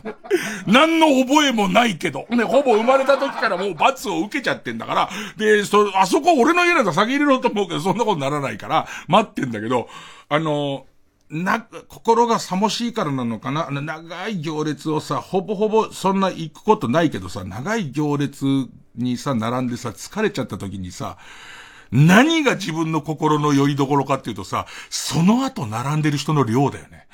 何の覚えもないけど、ね、ほぼ生まれた時からもう罰を受けちゃってんだから、で、そ、あそこ俺の家なんだ先入れろと思うけど、そんなことならないから、待ってんだけど、あのな、心が寂しいからなのかな？あの長い行列をさ、ほぼほぼそんな行くことないけどさ、長い行列にさ、並んでさ、疲れちゃった時にさ、何が自分の心の拠り所かっていうとさ、その後並んでる人の量だよね。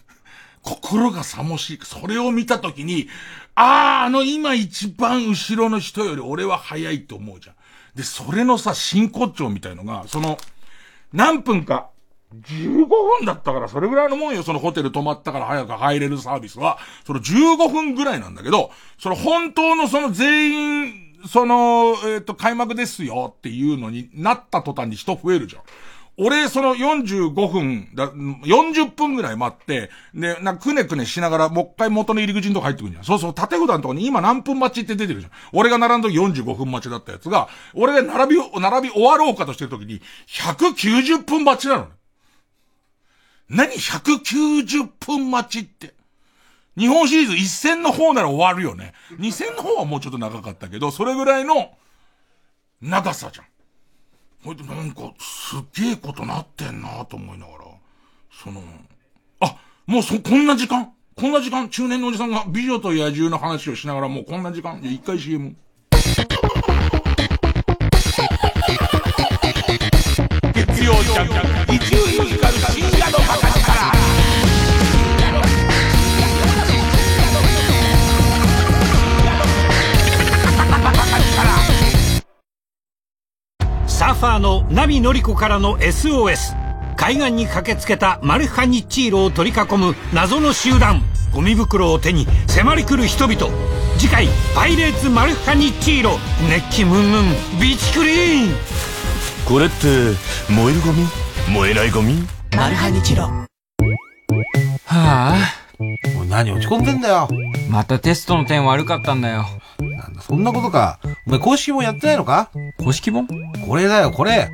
心が寂しい。それを見た時に、ああ、あの今一番後ろの人より俺は早いと思うじゃん。で、それのさ、真骨頂みたいのが、その、何分か、15分だったからそれぐらいのもんよ、そのホテル泊まったから早く入れるサービスは。その15分ぐらいなんだけど、その本当のその全員、その、えっ、ー、と、開幕ですよっていうのになった途端に人増えるじゃん。俺、その45分だ、40分ぐらい待って、で、なくねくねしながら、もう一回元の入り口のとこ入ってくるじゃん。そうそう、縦札のとこに今何分待ちって出てるじゃん。俺が並んだ時45分待ちだったやつが、俺が並び、並び終わろうかとしてる時に、190分待ちなのね。何 ?190 分待ちって。日本シリーズ一戦の方なら終わるよね。二戦の方はもうちょっと長かったけど、それぐらいの長さじゃん。ほいでなんか、すっげえことなってんなと思いながら、その、あ、もうそ、こんな時間？こんな時間？中年のおじさんが美女と野獣の話をしながらもうこんな時間？一回 CM。月曜ジャンク、一流サーファーのナミノリコからの SOS 海岸に駆けつけたマルハニッチーロを取り囲む謎の集団。ゴミ袋を手に迫り来る人々。次回「パイレーツマルハニッチーロ」熱気ムンムン。ビーチクリーン。これって燃えるゴミ？燃えないゴミ？マルハニチロはあ。もう何落ち込んでんだよ。またテストの点悪かったんだよ。なんだそんなことか。お前公式本やってないのか？公式本？これだよこれ。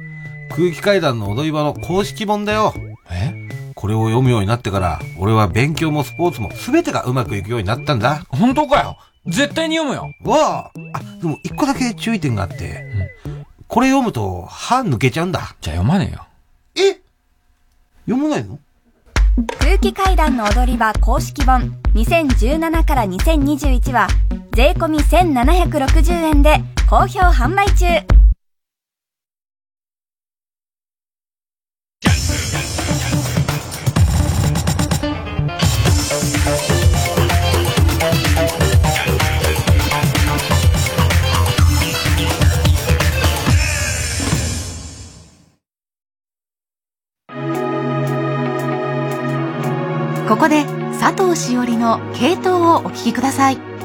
空気階段の踊り場の公式本だよ。え？これを読むようになってから俺は勉強もスポーツも全てがうまくいくようになったんだ。本当かよ？絶対に読むよ。わあ。あでも一個だけ注意点があって、これ読むと歯抜けちゃうんだ。じゃあ読まねえよ。え？読まないの？空気階段の踊り場公式本2017から2021は税込1760円で好評販売中。ここで佐藤しおりの系統をお聞きください。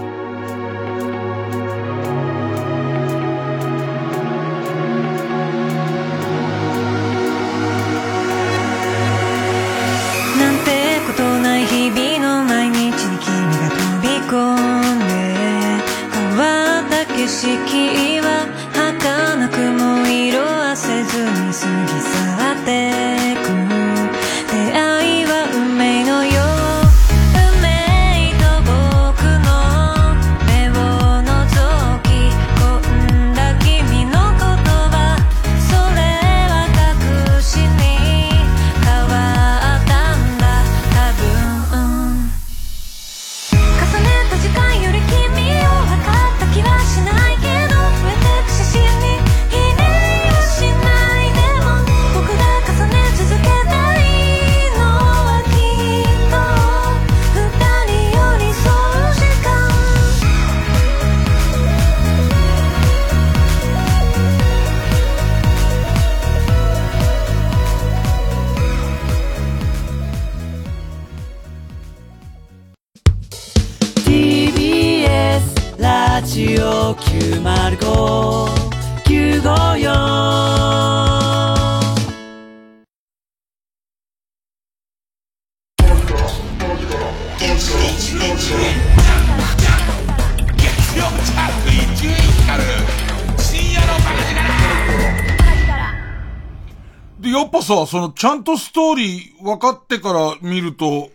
で、やっぱさ、その、ちゃんとストーリー分かってから見ると、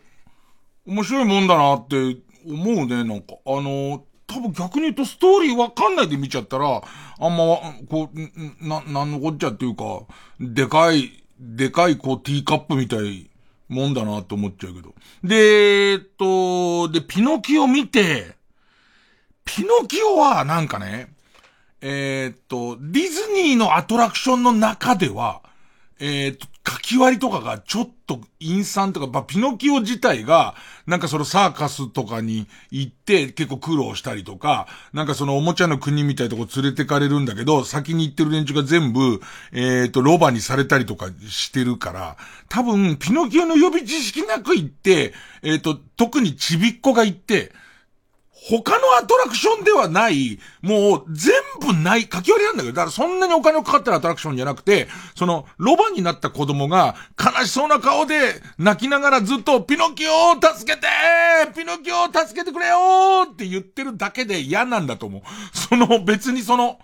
面白いもんだなって思うね、なんか。あの、多分逆に言うとストーリー分かんないで見ちゃったら、あんま、こう、な、なんのこっちゃっていうか、でかい、でかいこうティーカップみたいもんだなって思っちゃうけど。で、えっと、で、ピノキオ見て、ピノキオはなんかね、えー、っと、ディズニーのアトラクションの中では、えー、っと、書き割りとかがちょっと陰惨とか、まあ、ピノキオ自体が、なんかそのサーカスとかに行って結構苦労したりとか、なんかそのおもちゃの国みたいなとこ連れてかれるんだけど、先に行ってる連中が全部、えー、っと、ロバにされたりとかしてるから、多分、ピノキオの予備知識なく行って、えー、っと、特にちびっこが行って、他のアトラクションではない、もう全部ない、書き割りなんだけど、だからそんなにお金をかかってるアトラクションじゃなくて、その、ロバになった子供が悲しそうな顔で泣きながらずっと、ピノキオを助けてピノキオを助けてくれよって言ってるだけで嫌なんだと思う。その別にその、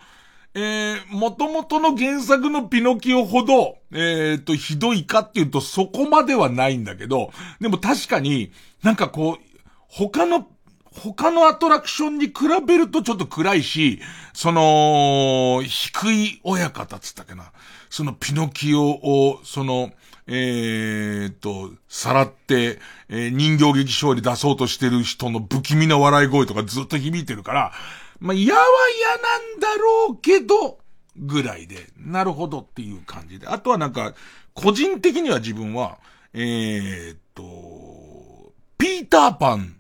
えー、元々の原作のピノキオほど、えー、と、ひどいかっていうとそこまではないんだけど、でも確かになんかこう、他の他のアトラクションに比べるとちょっと暗いし、その、低い親方つったっけな。そのピノキオを、その、えー、と、さらって、えー、人形劇場に出そうとしてる人の不気味な笑い声とかずっと響いてるから、まあ、嫌は嫌なんだろうけど、ぐらいで、なるほどっていう感じで。あとはなんか、個人的には自分は、えー、と、ピーターパン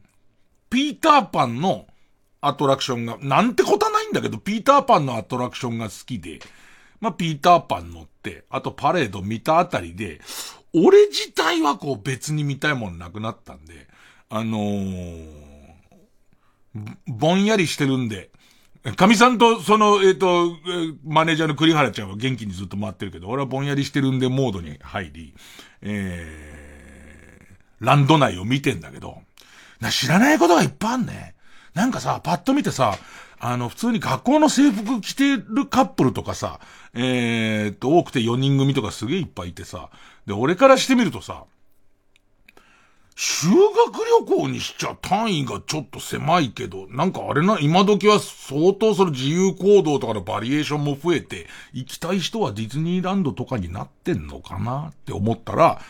ピーターパンのアトラクションが、なんてことはないんだけど、ピーターパンのアトラクションが好きで、まあ、ピーターパン乗って、あとパレード見たあたりで、俺自体はこう別に見たいもんなくなったんで、あのー、ぼんやりしてるんで、神さんと、その、えっ、ー、と、マネージャーの栗原ちゃんは元気にずっと回ってるけど、俺はぼんやりしてるんでモードに入り、えー、ランド内を見てんだけど、な、知らないことがいっぱいあんね。なんかさ、パッと見てさ、あの、普通に学校の制服着てるカップルとかさ、えー、っと、多くて4人組とかすげえいっぱいいてさ、で、俺からしてみるとさ、修学旅行にしちゃ単位がちょっと狭いけど、なんかあれな、今時は相当その自由行動とかのバリエーションも増えて、行きたい人はディズニーランドとかになってんのかなって思ったら、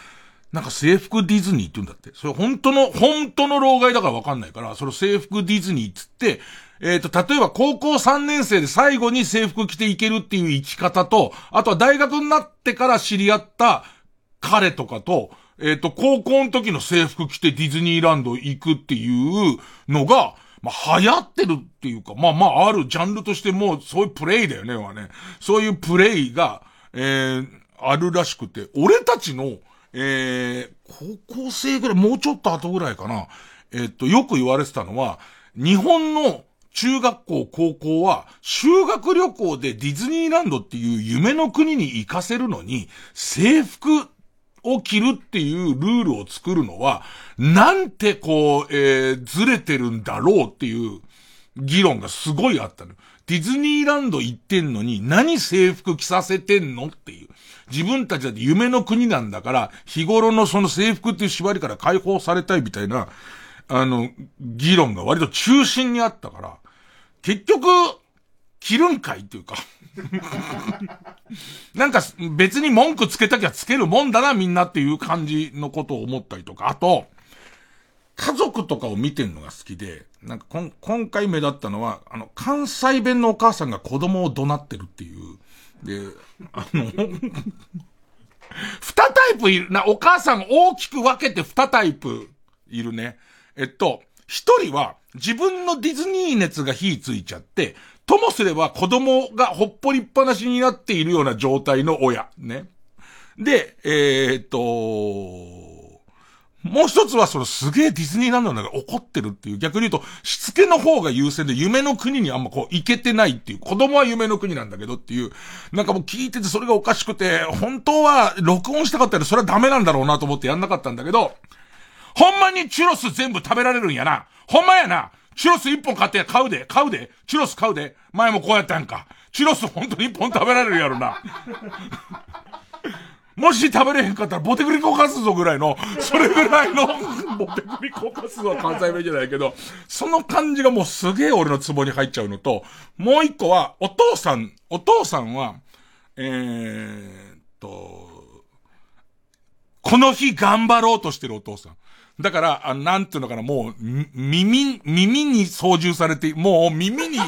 なんか制服ディズニーって言うんだって。それ本当の、本当の老害だからわかんないから、その制服ディズニーっつって、えっ、ー、と、例えば高校3年生で最後に制服着ていけるっていう生き方と、あとは大学になってから知り合った彼とかと、えっ、ー、と、高校の時の制服着てディズニーランド行くっていうのが、まあ、流行ってるっていうか、まあまあ、あるジャンルとしてもう、そういうプレイだよね、はね。そういうプレイが、えー、あるらしくて、俺たちの、えー、高校生ぐらい、もうちょっと後ぐらいかな。えっと、よく言われてたのは、日本の中学校、高校は、修学旅行でディズニーランドっていう夢の国に行かせるのに、制服を着るっていうルールを作るのは、なんてこう、えー、ずれてるんだろうっていう議論がすごいあったの。ディズニーランド行ってんのに何制服着させてんのっていう。自分たちだって夢の国なんだから、日頃のその制服っていう縛りから解放されたいみたいな、あの、議論が割と中心にあったから、結局、着るんかいっていうか なんか別に文句つけたきゃつけるもんだなみんなっていう感じのことを思ったりとか、あと、家族とかを見てんのが好きで、なんかこん今回目立ったのは、あの、関西弁のお母さんが子供を怒鳴ってるっていう、で、あの二タイプいるな、お母さん大きく分けて二タイプいるね。えっと、一人は自分のディズニー熱が火ついちゃって、ともすれば子供がほっぽりっぱなしになっているような状態の親。ね。で、えー、っと、もう一つはそのすげえディズニーランドの中怒ってるっていう、逆に言うと、しつけの方が優先で夢の国にあんまこう行けてないっていう、子供は夢の国なんだけどっていう、なんかもう聞いててそれがおかしくて、本当は録音したかったらそれはダメなんだろうなと思ってやんなかったんだけど、ほんまにチュロス全部食べられるんやな。ほんまやな。チュロス一本買って買うで、買うで。チュロス買うで。前もこうやったんか。チュロス本当に一本食べられるやろな。もし食べれへんかったらボテクリコかすぞぐらいの、それぐらいの、ボテクリコかすは関西弁じゃないけど、その感じがもうすげえ俺のツボに入っちゃうのと、もう一個は、お父さん、お父さんは、えーっと、この日頑張ろうとしてるお父さん。だから、あなんていうのかな、もう、耳、耳に操縦されて、もう耳に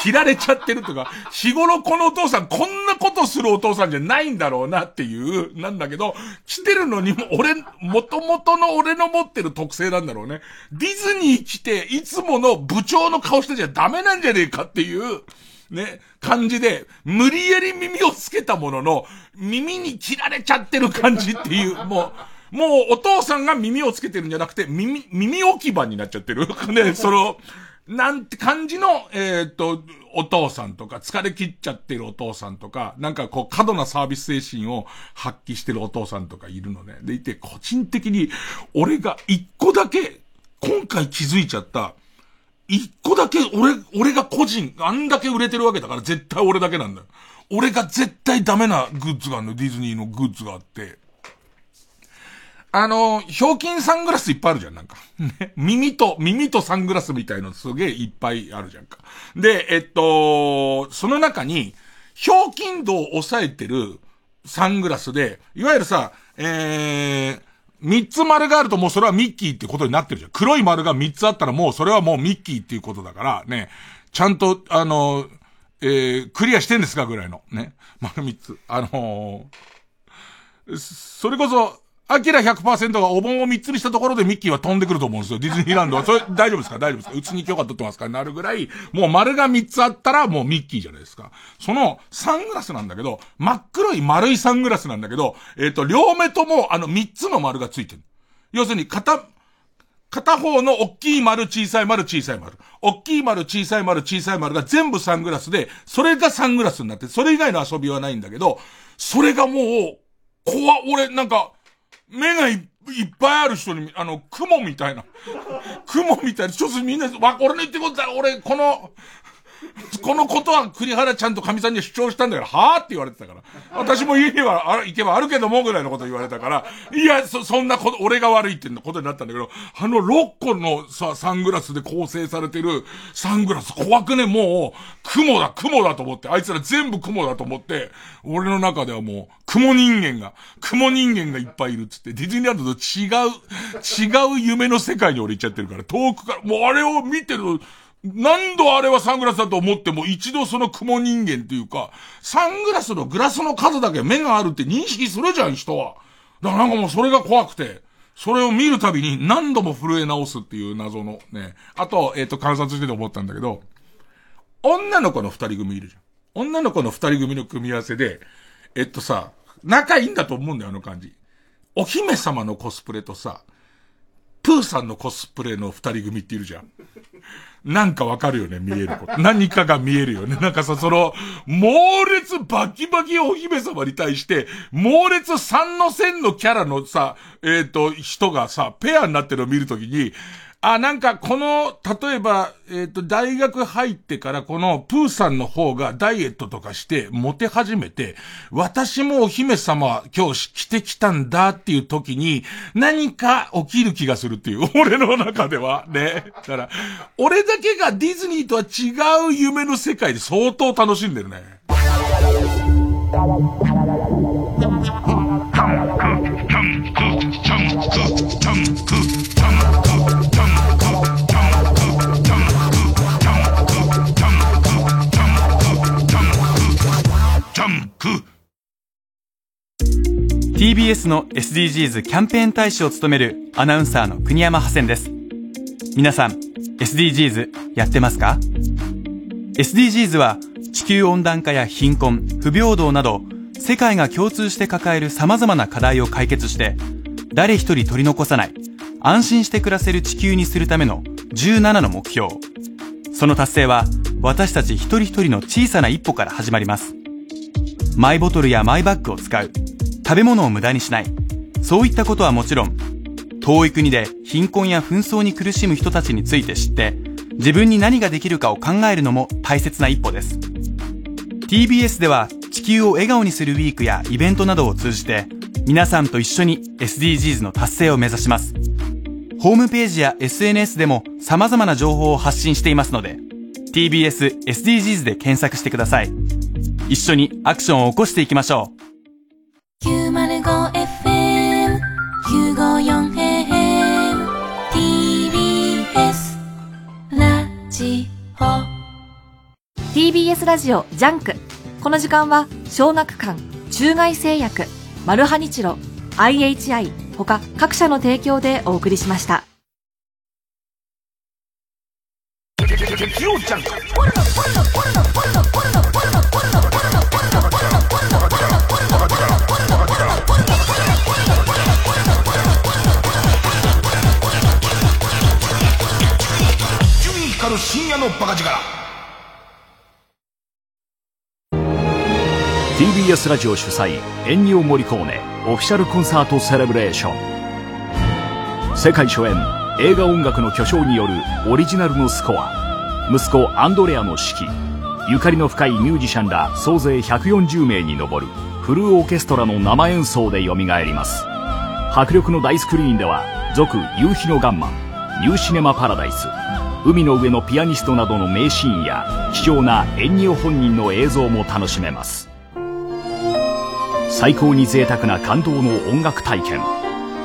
切られちゃってるとか、日頃このお父さん、こんなことするお父さんじゃないんだろうなっていう、なんだけど、来てるのにも、俺、元々の俺の持ってる特性なんだろうね。ディズニー来て、いつもの部長の顔してちゃダメなんじゃねえかっていう、ね、感じで、無理やり耳をつけたものの、耳に切られちゃってる感じっていう、もう、もうお父さんが耳をつけてるんじゃなくて、耳、耳置き場になっちゃってる。ね、その、なんて感じの、えっ、と、お父さんとか、疲れ切っちゃってるお父さんとか、なんかこう、過度なサービス精神を発揮してるお父さんとかいるのね。でいて、個人的に、俺が一個だけ、今回気づいちゃった、一個だけ、俺、俺が個人、あんだけ売れてるわけだから絶対俺だけなんだよ。俺が絶対ダメなグッズがあるの、ディズニーのグッズがあって。あの、ひょうきんサングラスいっぱいあるじゃん、なんか。耳と、耳とサングラスみたいのすげえいっぱいあるじゃんか。で、えっと、その中に、ひょうきん度を抑えてるサングラスで、いわゆるさ、えー、三つ丸があるともうそれはミッキーってことになってるじゃん。黒い丸が三つあったらもうそれはもうミッキーっていうことだから、ね。ちゃんと、あの、えー、クリアしてんですかぐらいの。ね。丸三つ。あのー、それこそ、アキラ100%がお盆を3つにしたところでミッキーは飛んでくると思うんですよ。ディズニーランドは。それ大丈夫ですか？大丈夫ですか？うちに許可取ってますか？なるぐらい、もう丸が3つあったらもうミッキーじゃないですか。そのサングラスなんだけど、真っ黒い丸いサングラスなんだけど、えっ、ー、と、両目ともあの3つの丸がついてる。要するに片、片方の大きい丸、小さい丸、小さい丸。大きい丸、小さい丸、小さい丸が全部サングラスで、それがサングラスになって、それ以外の遊びはないんだけど、それがもう、怖俺、なんか、目がいっぱいある人に、あの、雲みたいな。雲みたいな。ちょっとみんな、わ、俺の言ってことだ、俺、この、このことは栗原ちゃんと神さんに主張したんだから、はぁって言われてたから。私も家には、あ行けばあるけども、ぐらいのこと言われたから、いや、そ、そんなこと、俺が悪いってことになったんだけど、あの6個のさ、サングラスで構成されてるサングラス、怖くね、もう、雲だ、雲だと思って、あいつら全部雲だと思って、俺の中ではもう、雲人間が、雲人間がいっぱいいるっつって、ディズニーランドと違う、違う夢の世界に俺行っちゃってるから、遠くから、もうあれを見てる、何度あれはサングラスだと思っても一度その雲人間っていうか、サングラスのグラスの数だけ目があるって認識するじゃん、人は。だからなんかもうそれが怖くて、それを見るたびに何度も震え直すっていう謎のね。あと、えっ、ー、と、観察してて思ったんだけど、女の子の二人組いるじゃん。女の子の二人組の組み合わせで、えっとさ、仲いいんだと思うんだよ、あの感じ。お姫様のコスプレとさ、プーさんのコスプレの二人組っているじゃん。なんかわかるよね、見えること。何かが見えるよね。なんかさ、その、猛烈バキバキお姫様に対して、猛烈三の線のキャラのさ、えっ、ー、と、人がさ、ペアになってるのを見るときに、あ、なんかこの、例えば、えっ、ー、と、大学入ってからこのプーさんの方がダイエットとかしてモテ始めて、私もお姫様今日着てきたんだっていう時に何か起きる気がするっていう、俺の中ではね。だから、俺だけがディズニーとは違う夢の世界で相当楽しんでるね。TBS の SDGs キャンペーン大使を務めるアナウンサーの国山ハセンです。皆さん、SDGs やってますか ?SDGs は地球温暖化や貧困、不平等など世界が共通して抱える様々な課題を解決して誰一人取り残さない安心して暮らせる地球にするための17の目標。その達成は私たち一人一人の小さな一歩から始まります。マイボトルやマイバッグを使う。食べ物を無駄にしない。そういったことはもちろん、遠い国で貧困や紛争に苦しむ人たちについて知って、自分に何ができるかを考えるのも大切な一歩です。TBS では地球を笑顔にするウィークやイベントなどを通じて、皆さんと一緒に SDGs の達成を目指します。ホームページや SNS でも様々な情報を発信していますので、TBS SDGs で検索してください。一緒にアクションを起こしていきましょう。905FM954AM TBS ラジオ TBS ラジオジャンクこの時間は小学館中外製薬マルハニチロ IHI 他各社の提供でお送りしました深夜のバカ力。TBS ラジオ主催エンニオ・モリコーネオフィシャルコンサートセレブレーション。世界初演映画音楽の巨匠によるオリジナルのスコア。息子アンドレアの指揮。ゆかりの深いミュージシャンら総勢140名に上るフルオーケストラの生演奏で蘇ります。迫力の大スクリーンでは続夕日のガンマンニューシネマパラダイス。海の上のピアニストなどの名シーンや貴重なエンニオ本人の映像も楽しめます。最高に贅沢な感動の音楽体験。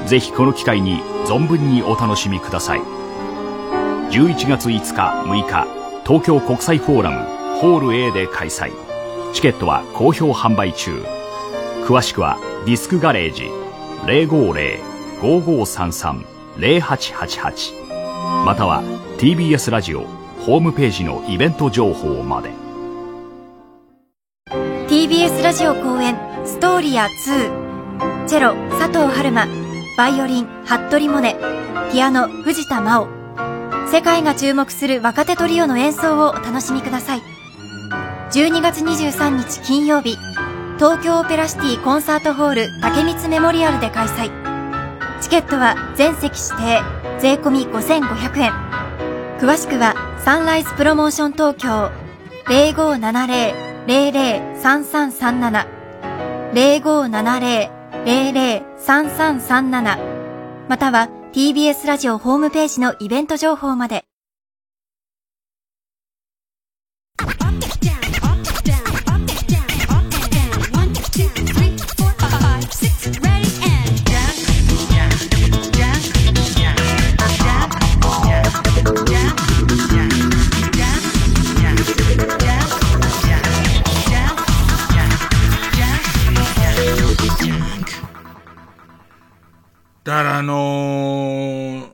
ぜひこの機会に存分にお楽しみください。11月5日6日東京国際フォーラムホール A で開催。チケットは好評販売中。詳しくはディスクガレージ050-5533-0888または TBS ラジオホームページのイベント情報まで。TBS ラジオ公演ストーリア2チェロ佐藤春馬。バイオリン服部萌音。ピアノ藤田真央。世界が注目する若手トリオの演奏をお楽しみください。12月23日金曜日。東京オペラシティコンサートホール竹光メモリアルで開催。チケットは全席指定。税込5500円。詳しくはサンライズプロモーション東京0570-003337 0570-003337または TBS ラジオホームページのイベント情報まで。だからあのー、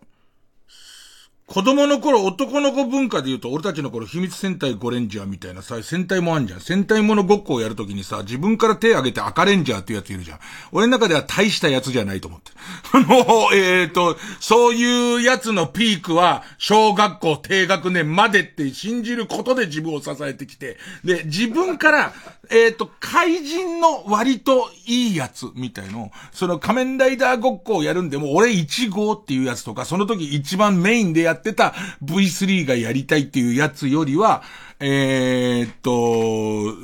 子供の頃、男の子文化で言うと、俺たちの頃、秘密戦隊ゴレンジャーみたいなさ、戦隊もあんじゃん。戦隊ものごっこをやるときにさ、自分から手挙げて赤レンジャーっていうやついるじゃん。俺の中では大したやつじゃないと思って。あの、えっ、ー、と、そういうやつのピークは、小学校低学年までって信じることで自分を支えてきて、で、自分から、えっ、ー、と、怪人の割といいやつみたいの、その仮面ライダーごっこをやるんでも、俺1号っていうやつとか、その時一番メインでやってた V3 がやりたいっていうやつよりは、えー、と、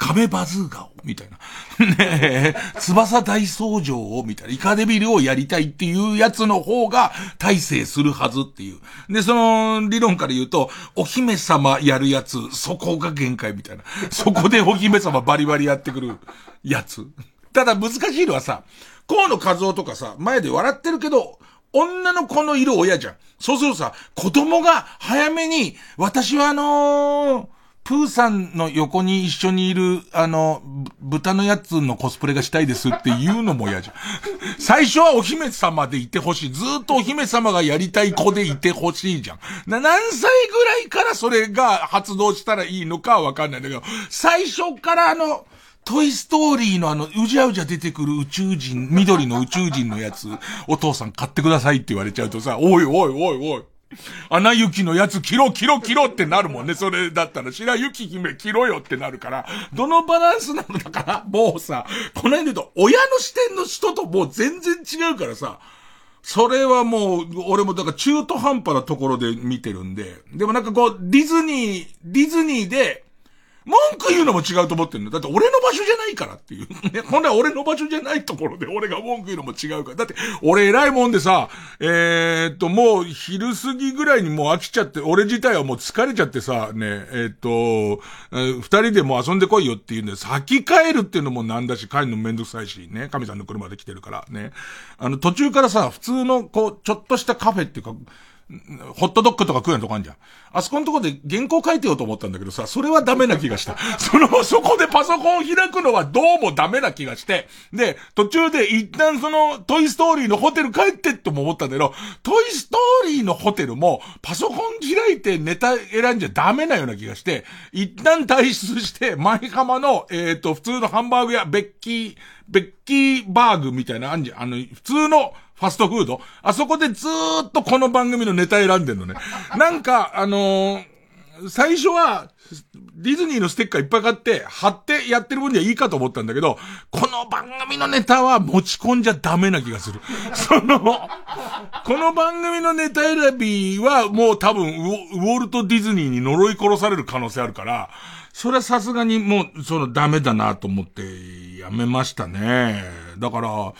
壁バズーガを、みたいな。ねえ、翼大僧正を、みたいな。イカデビルをやりたいっていうやつの方が大成するはずっていう。で、その理論から言うと、お姫様やるやつ、そこが限界みたいな。そこでお姫様バリバリやってくるやつ。ただ難しいのはさ、河野和夫とかさ、前で笑ってるけど、女の子のいる親じゃん。そうするとさ、子供が早めに、私はあのー、プーさんの横に一緒にいる、あの、豚のやつのコスプレがしたいですって言うのも嫌じゃん。最初はお姫様でいてほしい。ずっとお姫様がやりたい子でいてほしいじゃん。な、何歳ぐらいからそれが発動したらいいのかわかんないんだけど、最初からあの、トイストーリーのあの、うじゃうじゃ出てくる宇宙人、緑の宇宙人のやつ、お父さん買ってくださいって言われちゃうとさ、おいおいおいおい。アナ雪のやつ着ろ着ろ着ろってなるもんね。それだったら、白雪姫着ろよってなるから、どのバランスなのだから、もうさ、この辺で言うと、親の視点の人ともう全然違うからさ、それはもう、俺もだから中途半端なところで見てるんで、でもなんかこう、ディズニー、ディズニーで、文句言うのも違うと思ってるの。だって俺の場所じゃないからっていう。ね、本来俺の場所じゃないところで俺が文句言うのも違うから。だって俺偉いもんでさ、えー、っと、もう昼過ぎぐらいにもう飽きちゃって、俺自体はもう疲れちゃってさ、ね、えー、っと、二人でも遊んでこいよって言うんで、先帰るっていうのもなんだし、帰るのめんどくさいし、ね、神さんの車で来てるから、ね。あの、途中からさ、普通の、こう、ちょっとしたカフェっていうか、ホットドッグとか食うようなとこあるじゃん。あそこのとこで原稿書いてようと思ったんだけどさ、それはダメな気がした。その、そこでパソコン開くのはどうもダメな気がして、で、途中で一旦その、トイストーリーのホテル帰ってっても思ったんだけど、トイストーリーのホテルも、パソコン開いてネタ選んじゃダメなような気がして、一旦退出して、舞浜の、えっ、ー、と、普通のハンバーグ屋、ベッキー、ベッキーバーグみたいなあんじゃん。あの、普通の、ファストフード？あそこでずーっとこの番組のネタ選んでんのね。なんか、あのー、最初は、ディズニーのステッカーいっぱい買って、貼ってやってる分にはいいかと思ったんだけど、この番組のネタは持ち込んじゃダメな気がする。その、この番組のネタ選びはもう多分ウォルト・ディズニーに呪い殺される可能性あるから、それはさすがにもう、そのダメだなと思ってやめましたね。だから、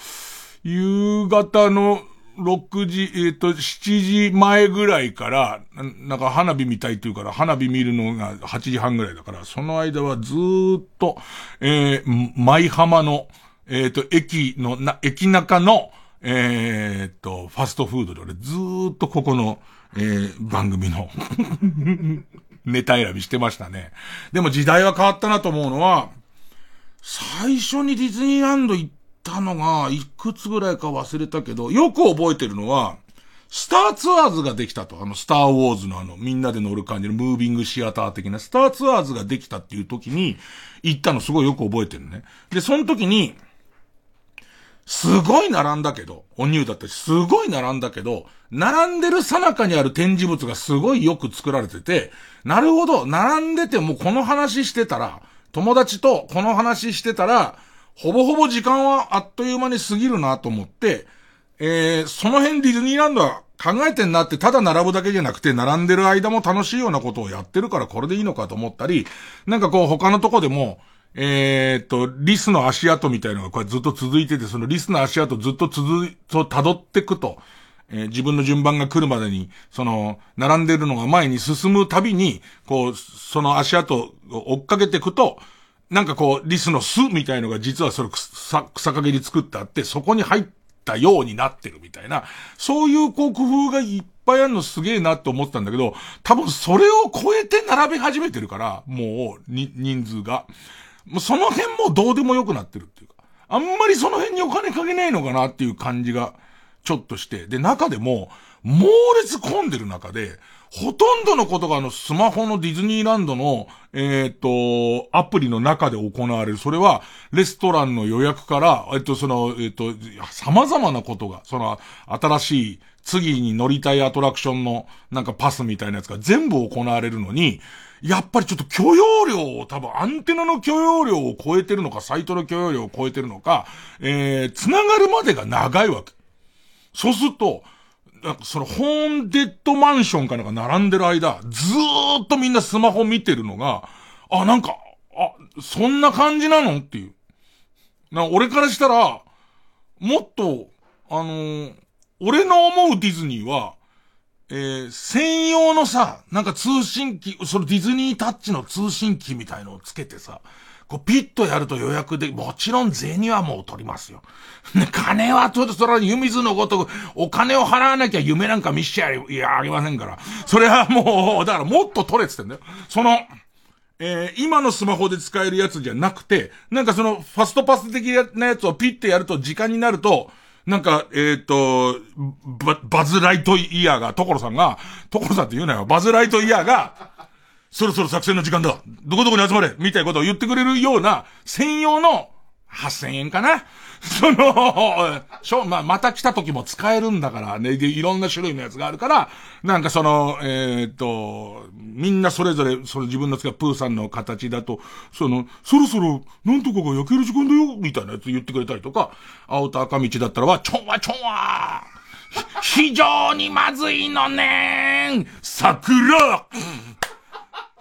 夕方の6時、えっ、ー、と、7時前ぐらいから、なんか花火見たいって言うから、花火見るのが8時半ぐらいだから、その間はずっと、えー、舞浜の、えっ、ー、と、駅の、な、駅中の、えっ、と、ファストフードで俺ずっとここの、えー、番組の ネタ選びしてましたね。でも時代は変わったなと思うのは、最初にディズニーランド行ったったのが、いくつぐらいか忘れたけど、よく覚えてるのは、スターツアーズができたと。あの、スターウォーズのあの、みんなで乗る感じのムービングシアター的な、スターツアーズができたっていう時に、行ったのすごいよく覚えてるね。で、その時に、すごい並んだけど、お乳だったし、すごい並んだけど、並んでる最中にある展示物がすごいよく作られてて、なるほど、並んでてもこの話してたら、友達とこの話してたら、ほぼほぼ時間はあっという間に過ぎるなと思って、えー、その辺ディズニーランドは考えてんなってただ並ぶだけじゃなくて、並んでる間も楽しいようなことをやってるからこれでいいのかと思ったり、なんかこう他のとこでも、えー、っと、リスの足跡みたいのがこれずっと続いてて、そのリスの足跡ずっと続い、と辿ってくと、えー、自分の順番が来るまでに、その、並んでるのが前に進むたびに、こう、その足跡を追っかけていくと、なんかこう、リスの巣みたいのが実はそれ草、草陰に作ってあって、そこに入ったようになってるみたいな、そういうこう工夫がいっぱいあるのすげえなって思ったんだけど、多分それを超えて並べ始めてるから、もう、に、人数が。もうその辺もどうでもよくなってるっていうか、あんまりその辺にお金かけないのかなっていう感じが、ちょっとして。で、中でも、猛烈混んでる中で、ほとんどのことがあのスマホのディズニーランドの、えっ、と、アプリの中で行われる。それは、レストランの予約から、えっ、と、その、えっ、と、様々なことが、その、新しい、次に乗りたいアトラクションの、なんかパスみたいなやつが全部行われるのに、やっぱりちょっと許容量を、多分アンテナの許容量を超えてるのか、サイトの許容量を超えてるのか、えー、繋がるまでが長いわけ。そうすると、なんかそのホーンデッドマンションかなんか並んでる間、ずーっとみんなスマホ見てるのが、あ、なんか、あ、そんな感じなのっていう。な、俺からしたら、もっと、あのー、俺の思うディズニーは、えー、専用のさ、なんか通信機、そのディズニータッチの通信機みたいのをつけてさ、こう、ピッとやると予約で、もちろん銭はもう取りますよ。金はちょっとそれは湯水のごとく、お金を払わなきゃ夢なんか見しちゃいや、ありませんから。それはもう、だからもっと取れって言ってんだよ。その、えー、今のスマホで使えるやつじゃなくて、なんかその、ファストパス的なやつをピッてやると時間になると、なんか、えっ、ー、と、バ、バズライトイヤーが、所さんが、所さんって言うなよ、バズライトイヤーが、そろそろ作戦の時間だ。どこどこに集まれ。みたいなことを言ってくれるような、専用の8000円かな。その、しょ、まあ、また来た時も使えるんだからね、で、いろんな種類のやつがあるから、なんかその、えー、っと、みんなそれぞれ、その自分の使うプーさんの形だと、その、そろそろ、なんとかが焼ける時間だよ、みたいなやつ言ってくれたりとか、青と赤道だったらは、ちょんわちょんわ非常にまずいのねん。桜。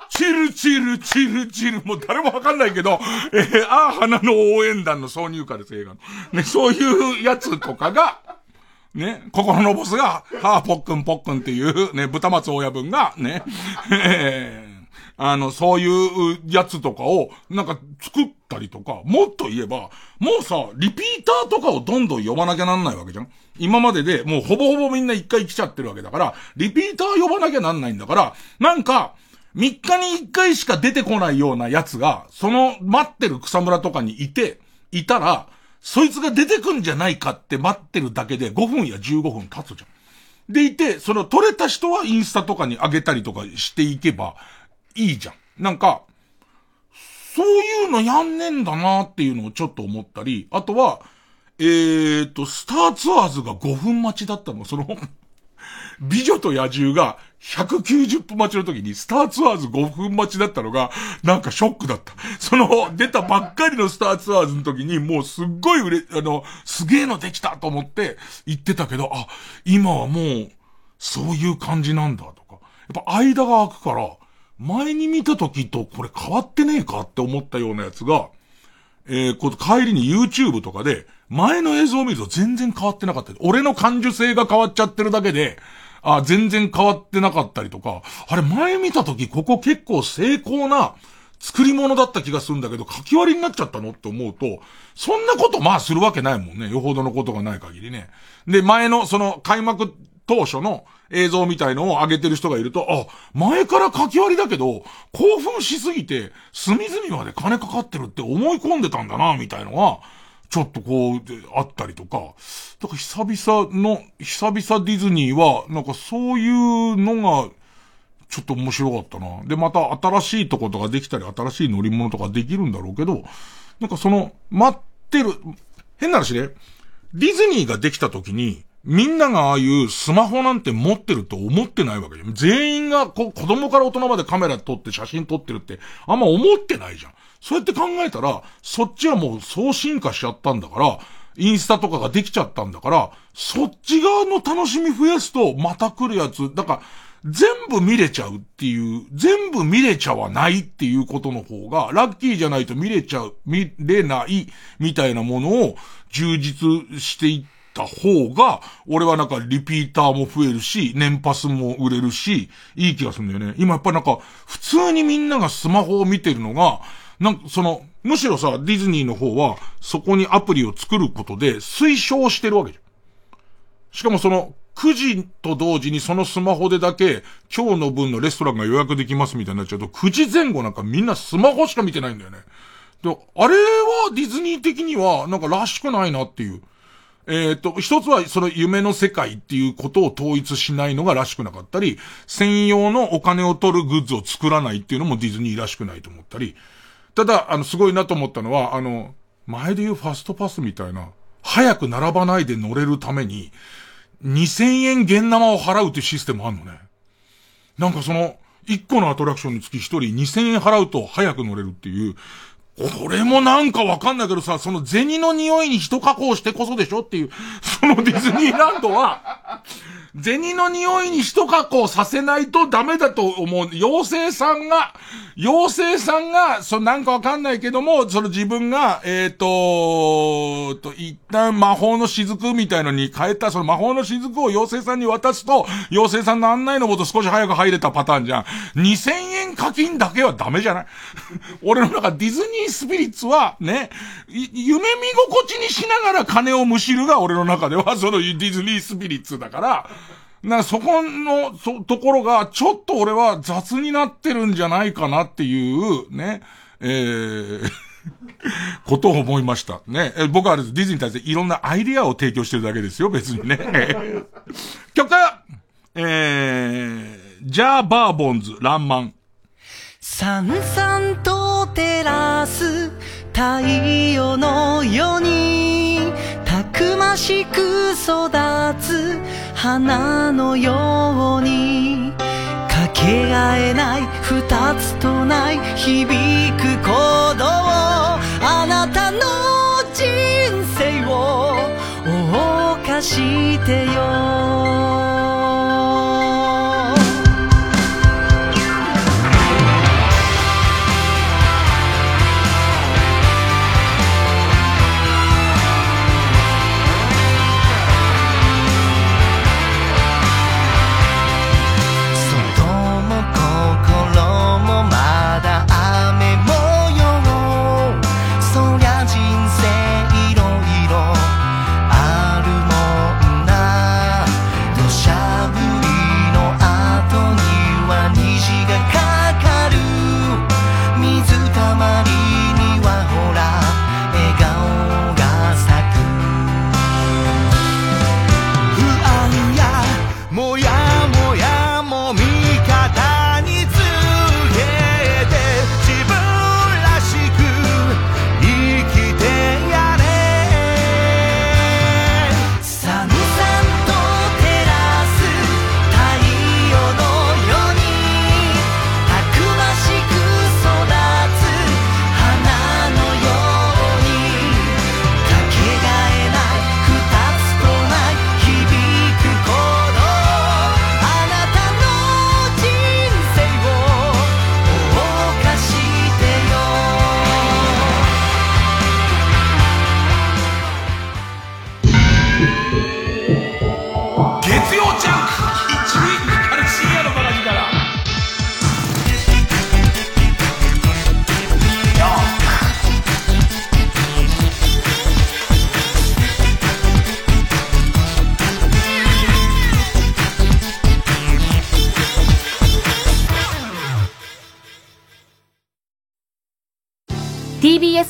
チルチルチルチル、もう誰もわかんないけど、えー、ああ、花の応援団の挿入歌です、映画の。ね、そういうやつとかが、ね、心のボスが、はあ、ぽっくんぽっくんっていう、ね、豚松親分が、ね、えー、あの、そういうやつとかを、なんか作ったりとか、もっと言えば、もうさ、リピーターとかをどんどん呼ばなきゃなんないわけじゃん今まででもうほぼほぼみんな一回来ちゃってるわけだから、リピーター呼ばなきゃなんないんだから、なんか、3日に1回しか出てこないようなやつが、その待ってる草むらとかにいて、いたら、そいつが出てくんじゃないかって待ってるだけで5分や15分経つじゃん。でいて、その取れた人はインスタとかに上げたりとかしていけばいいじゃん。なんか、そういうのやんねんだなっていうのをちょっと思ったり、あとは、えーと、スターツアーズが5分待ちだったの。その美女と野獣が190分待ちの時にスターツアーズ5分待ちだったのが、なんかショックだった。その、出たばっかりのスターツアーズの時にもうすっごい売れ、あの、すげえのできたと思って言ってたけど、あ、今はもう、そういう感じなんだとか。やっぱ間が空くから、前に見た時とこれ変わってねえかって思ったようなやつが、えー、こ帰りに YouTube とかで、前の映像を見ると全然変わってなかった。俺の感受性が変わっちゃってるだけで、あ、全然変わってなかったりとか、あれ前見た時ここ結構成功な作り物だった気がするんだけど、書き割りになっちゃったのって思うと、そんなことまあするわけないもんね。よほどのことがない限りね。で、前のその開幕当初の映像みたいのを上げてる人がいると、あ、前から書き割りだけど、興奮しすぎて、隅々まで金かかってるって思い込んでたんだな、みたいのが、ちょっとこう、あったりとか。だから久々の、久々ディズニーは、なんかそういうのが、ちょっと面白かったな。で、また新しいとことかできたり、新しい乗り物とかできるんだろうけど、なんかその、待ってる、変な話ね。ディズニーができた時に、みんながああいうスマホなんて持ってると思ってないわけよ。全員がこ子供から大人までカメラ撮って写真撮ってるってあんま思ってないじゃん。そうやって考えたら、そっちはもうそう進化しちゃったんだから、インスタとかができちゃったんだから、そっち側の楽しみ増やすと、また来るやつ、だから、全部見れちゃうっていう、全部見れちゃわないっていうことの方が、ラッキーじゃないと見れちゃう、見れないみたいなものを充実していった方が、俺はなんかリピーターも増えるし、年パスも売れるし、いい気がするんだよね。今やっぱなんか、普通にみんながスマホを見てるのが、なんか、その、むしろさ、ディズニーの方は、そこにアプリを作ることで推奨してるわけじゃん。しかもその、9時と同時にそのスマホでだけ、今日の分のレストランが予約できますみたいになっちゃうと、9時前後なんかみんなスマホしか見てないんだよね。で、あれはディズニー的には、なんからしくないなっていう。えっ、と、一つはその夢の世界っていうことを統一しないのがらしくなかったり、専用のお金を取るグッズを作らないっていうのもディズニーらしくないと思ったり、ただ、あの、すごいなと思ったのは、あの、前で言うファストパスみたいな、早く並ばないで乗れるために、2000円現生を払うっていうシステムあんのね。なんかその、1個のアトラクションにつき1人2000円払うと早く乗れるっていう、これもなんかわかんないけどさ、その銭の匂いに人加工してこそでしょっていう、そのディズニーランドは、銭の匂いに一加工させないとダメだと思う。妖精さんが、妖精さんが、そのなんかわかんないけども、その自分が、えっ、ー、と、と、一旦魔法の雫みたいのに変えた、その魔法の雫を妖精さんに渡すと、妖精さんの案内のもと少し早く入れたパターンじゃん。2000円課金だけはダメじゃない？俺の中ディズニースピリッツは、ね、夢見心地にしながら金をむしるが俺の中では、そのディズニースピリッツだから、な、そこの、そ、ところが、ちょっと俺は雑になってるんじゃないかなっていう、ね、えー ことを思いました。ね。僕はディズニーに対していろんなアイディアを提供してるだけですよ、別にね。曲えー、ジャー・バーボンズ、ランマン。さんさんと照らす太陽のようにたくましく育つ花のようにかけがえない二つとない響く鼓動あなたの人生を謳歌してよ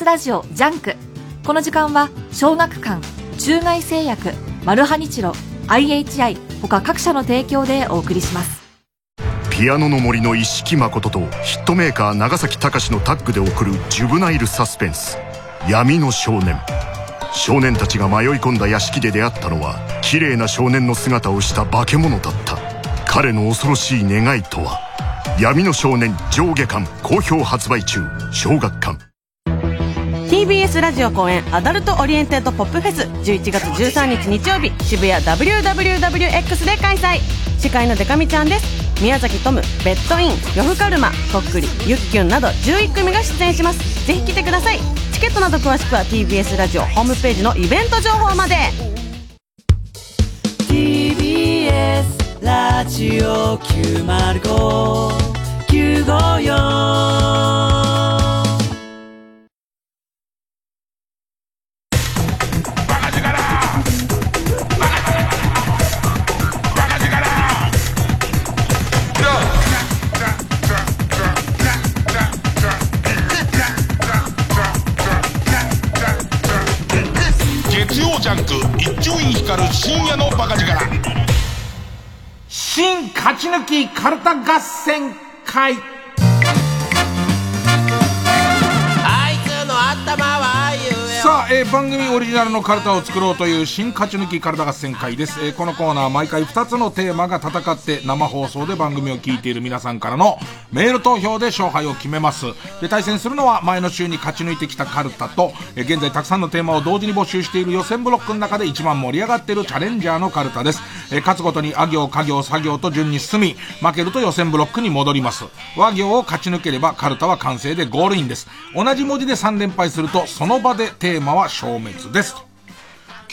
ラジオジャンク。この時間は小学館中外製薬マルハニチロ IHI 他各社の提供でお送りします。ピアノの森の一色まこととヒットメーカー長崎尚志のタッグで送るジュブナイルサスペンス。闇の少年。少年たちが迷い込んだ屋敷で出会ったのは綺麗な少年の姿をした化け物だった。彼の恐ろしい願いとは。闇の少年上下巻好評発売中小学館。TBS ラジオ公演アダルトオリエンテッドポップフェス11月13日日曜日渋谷 WWWX で開催。司会のでか美ちゃんです。宮崎トムベッドインヨフカルマこっくりゆっきゅんなど11組が出演します。ぜひ来てください。チケットなど詳しくは TBS ラジオホームページのイベント情報まで。TBS ラジオ905 954る深夜のバカ力。新勝ち抜きカルタ合戦会。あいつの頭さあ、えー番組オリジナルのカルタを作ろうという新勝ち抜きカルタ合戦会です、えーこのコーナー毎回2つのテーマが戦って生放送で番組を聞いている皆さんからのメール投票で勝敗を決めます。で対戦するのは前の週に勝ち抜いてきたカルタと、えー現在たくさんのテーマを同時に募集している予選ブロックの中で一番盛り上がっているチャレンジャーのカルタです、えー勝つごとにあ行家行作業と順に進み負けると予選ブロックに戻ります。和行を勝ち抜ければカルタは完成でゴールインです。同じ文字で3連敗するとその場でテーマは消滅です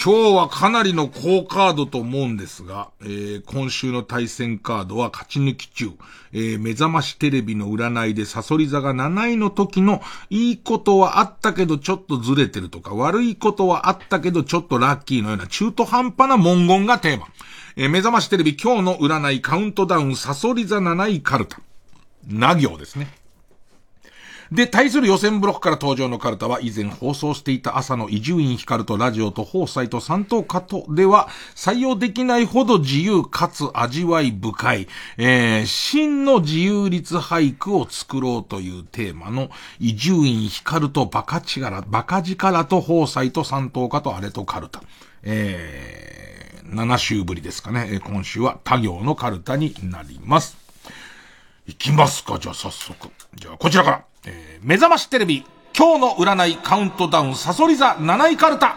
今日はかなりの好カードと思うんですが、えー今週の対戦カードは勝ち抜き中、えー目覚ましテレビの占いでサソリ座が7位の時のいいことはあったけどちょっとずれてるとか悪いことはあったけどちょっとラッキーのような中途半端な文言がテーマ。えー目覚ましテレビ今日の占いカウントダウンサソリ座7位カルタ。な行ですね。で、対する予選ブロックから登場のカルタは以前放送していた朝の伊集院光とラジオと放送と三等カトでは採用できないほど自由かつ味わい深い、えー、真の自由律俳句を作ろうというテーマの伊集院光とバカ力、バカ力と放送と三等カとあれとカルタ。えー、7週ぶりですかね。今週は他行のカルタになります。いきますか、じゃあ早速。じゃあこちらから。えー目覚ましテレビ、今日の占いカウントダウン、サソリ座7位カルタ。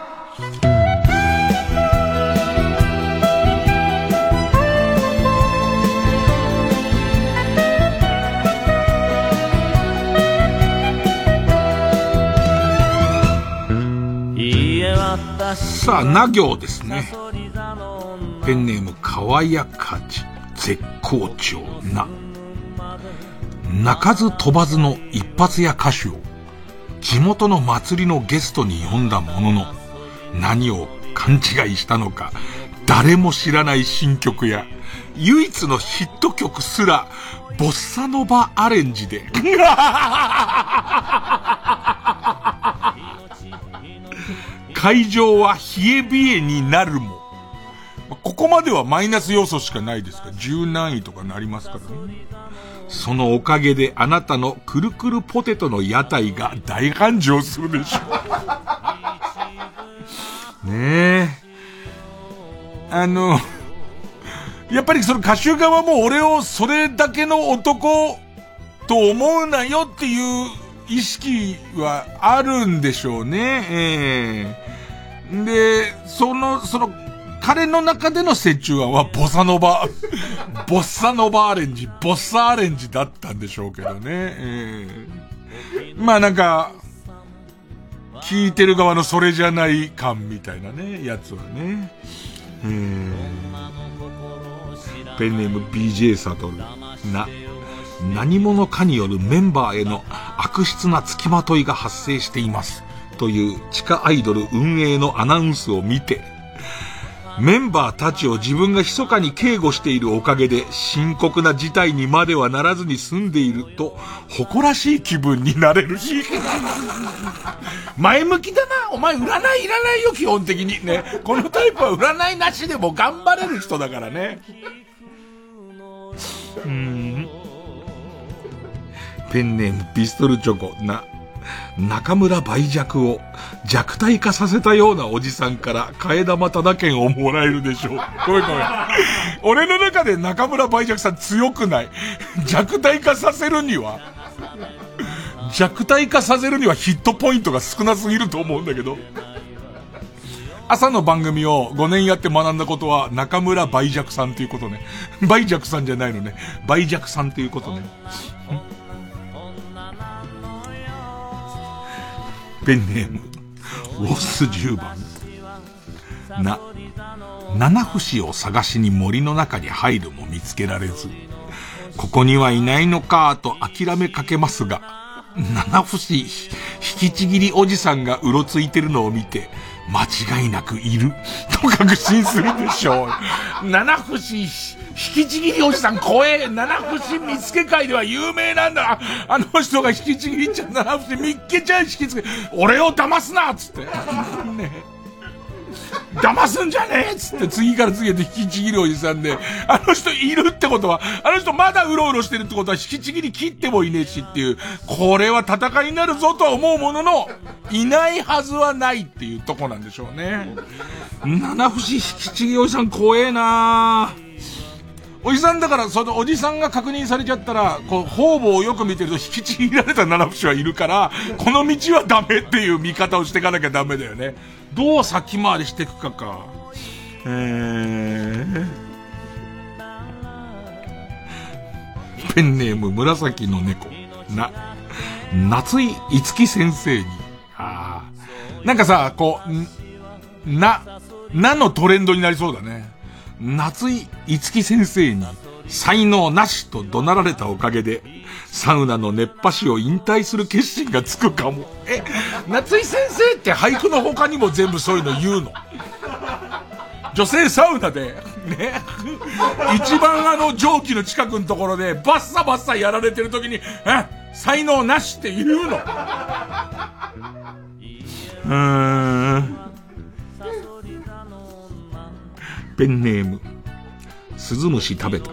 さあ、な行ですね。ペンネーム、かわやかち、絶好調な。鳴かず飛ばずの一発屋歌手を地元の祭りのゲストに呼んだものの何を勘違いしたのか誰も知らない新曲や唯一のヒット曲すらボッサノバアレンジで。会場は冷え冷えになるもここまではマイナス要素しかないですか？ら十何位とかなりますからねそのおかげであなたのくるくるポテトの屋台が大繁盛するでしょう。ねえ。あの、やっぱりその歌手側も俺をそれだけの男と思うなよっていう意識はあるんでしょうね。ええで、その、その、彼の中での折衷案はボサノバ、ボッサノバアレンジ、ボッサアレンジだったんでしょうけどね。ええまあなんか、聞いてる側のそれじゃない感みたいなね、やつはね。えーペンネーム BJ サトル。な、何者かによるメンバーへの悪質な付きまといが発生しています。という地下アイドル運営のアナウンスを見て、メンバーたちを自分が密かに警護しているおかげで深刻な事態にまではならずに済んでいると誇らしい気分になれるし。前向きだな。お前占いいらないよ、基本的に。ね。このタイプは占いなしでも頑張れる人だからね。うん。ペンネームピストルチョコな。中村梅弱を弱体化させたようなおじさんから替え玉ただ券をもらえるでしょう。ごめんごめん。俺の中で中村梅弱さん強くない。弱体化させるには、弱体化させるにはヒットポイントが少なすぎると思うんだけど。朝の番組を5年やって学んだことは中村梅弱さんということね。梅弱さんじゃないのね。梅弱さんということね。ペンネーム、ウォッス10番。な、七節を探しに森の中に入るも見つけられず、ここにはいないのかと諦めかけますが、七節引きちぎりおじさんがうろついてるのを見て、間違いなくいる、と確信するでしょう。七節引きちぎりおじさん怖え。七節見つけ会では有名なんだ。あの人が引きちぎりちゃん七節見っけちゃう。引きつけ俺を騙すなっつって。ね騙すんじゃねえっつって次から次へと引きちぎるおじさんで、あの人いるってことは、あの人まだうろうろしてるってことは引きちぎり切ってもいねえしっていう、これは戦いになるぞとは思うものの、いないはずはないっていうとこなんでしょうね。七節引きちぎりおじさん怖えなぁ。おじさんだから、そのおじさんが確認されちゃったら、こう、方々をよく見てると引きちぎられた七節はいるから、この道はダメっていう見方をしていかなきゃダメだよね。どう先回りしていくかか。えー、ペンネーム紫の猫。な、夏井いつき先生に。ああ。なんかさ、こう、な、なのトレンドになりそうだね。夏井いつき先生に才能なしと怒鳴られたおかげで、サウナの熱波師を引退する決心がつくかも。え、夏井先生って俳句の他にも全部そういうの言うの？女性サウナで、ね、一番あの蒸気の近くのところでバッサバッサやられてる時に、え、才能なしって言うの？うーん。ペンネーム、鈴虫食べた。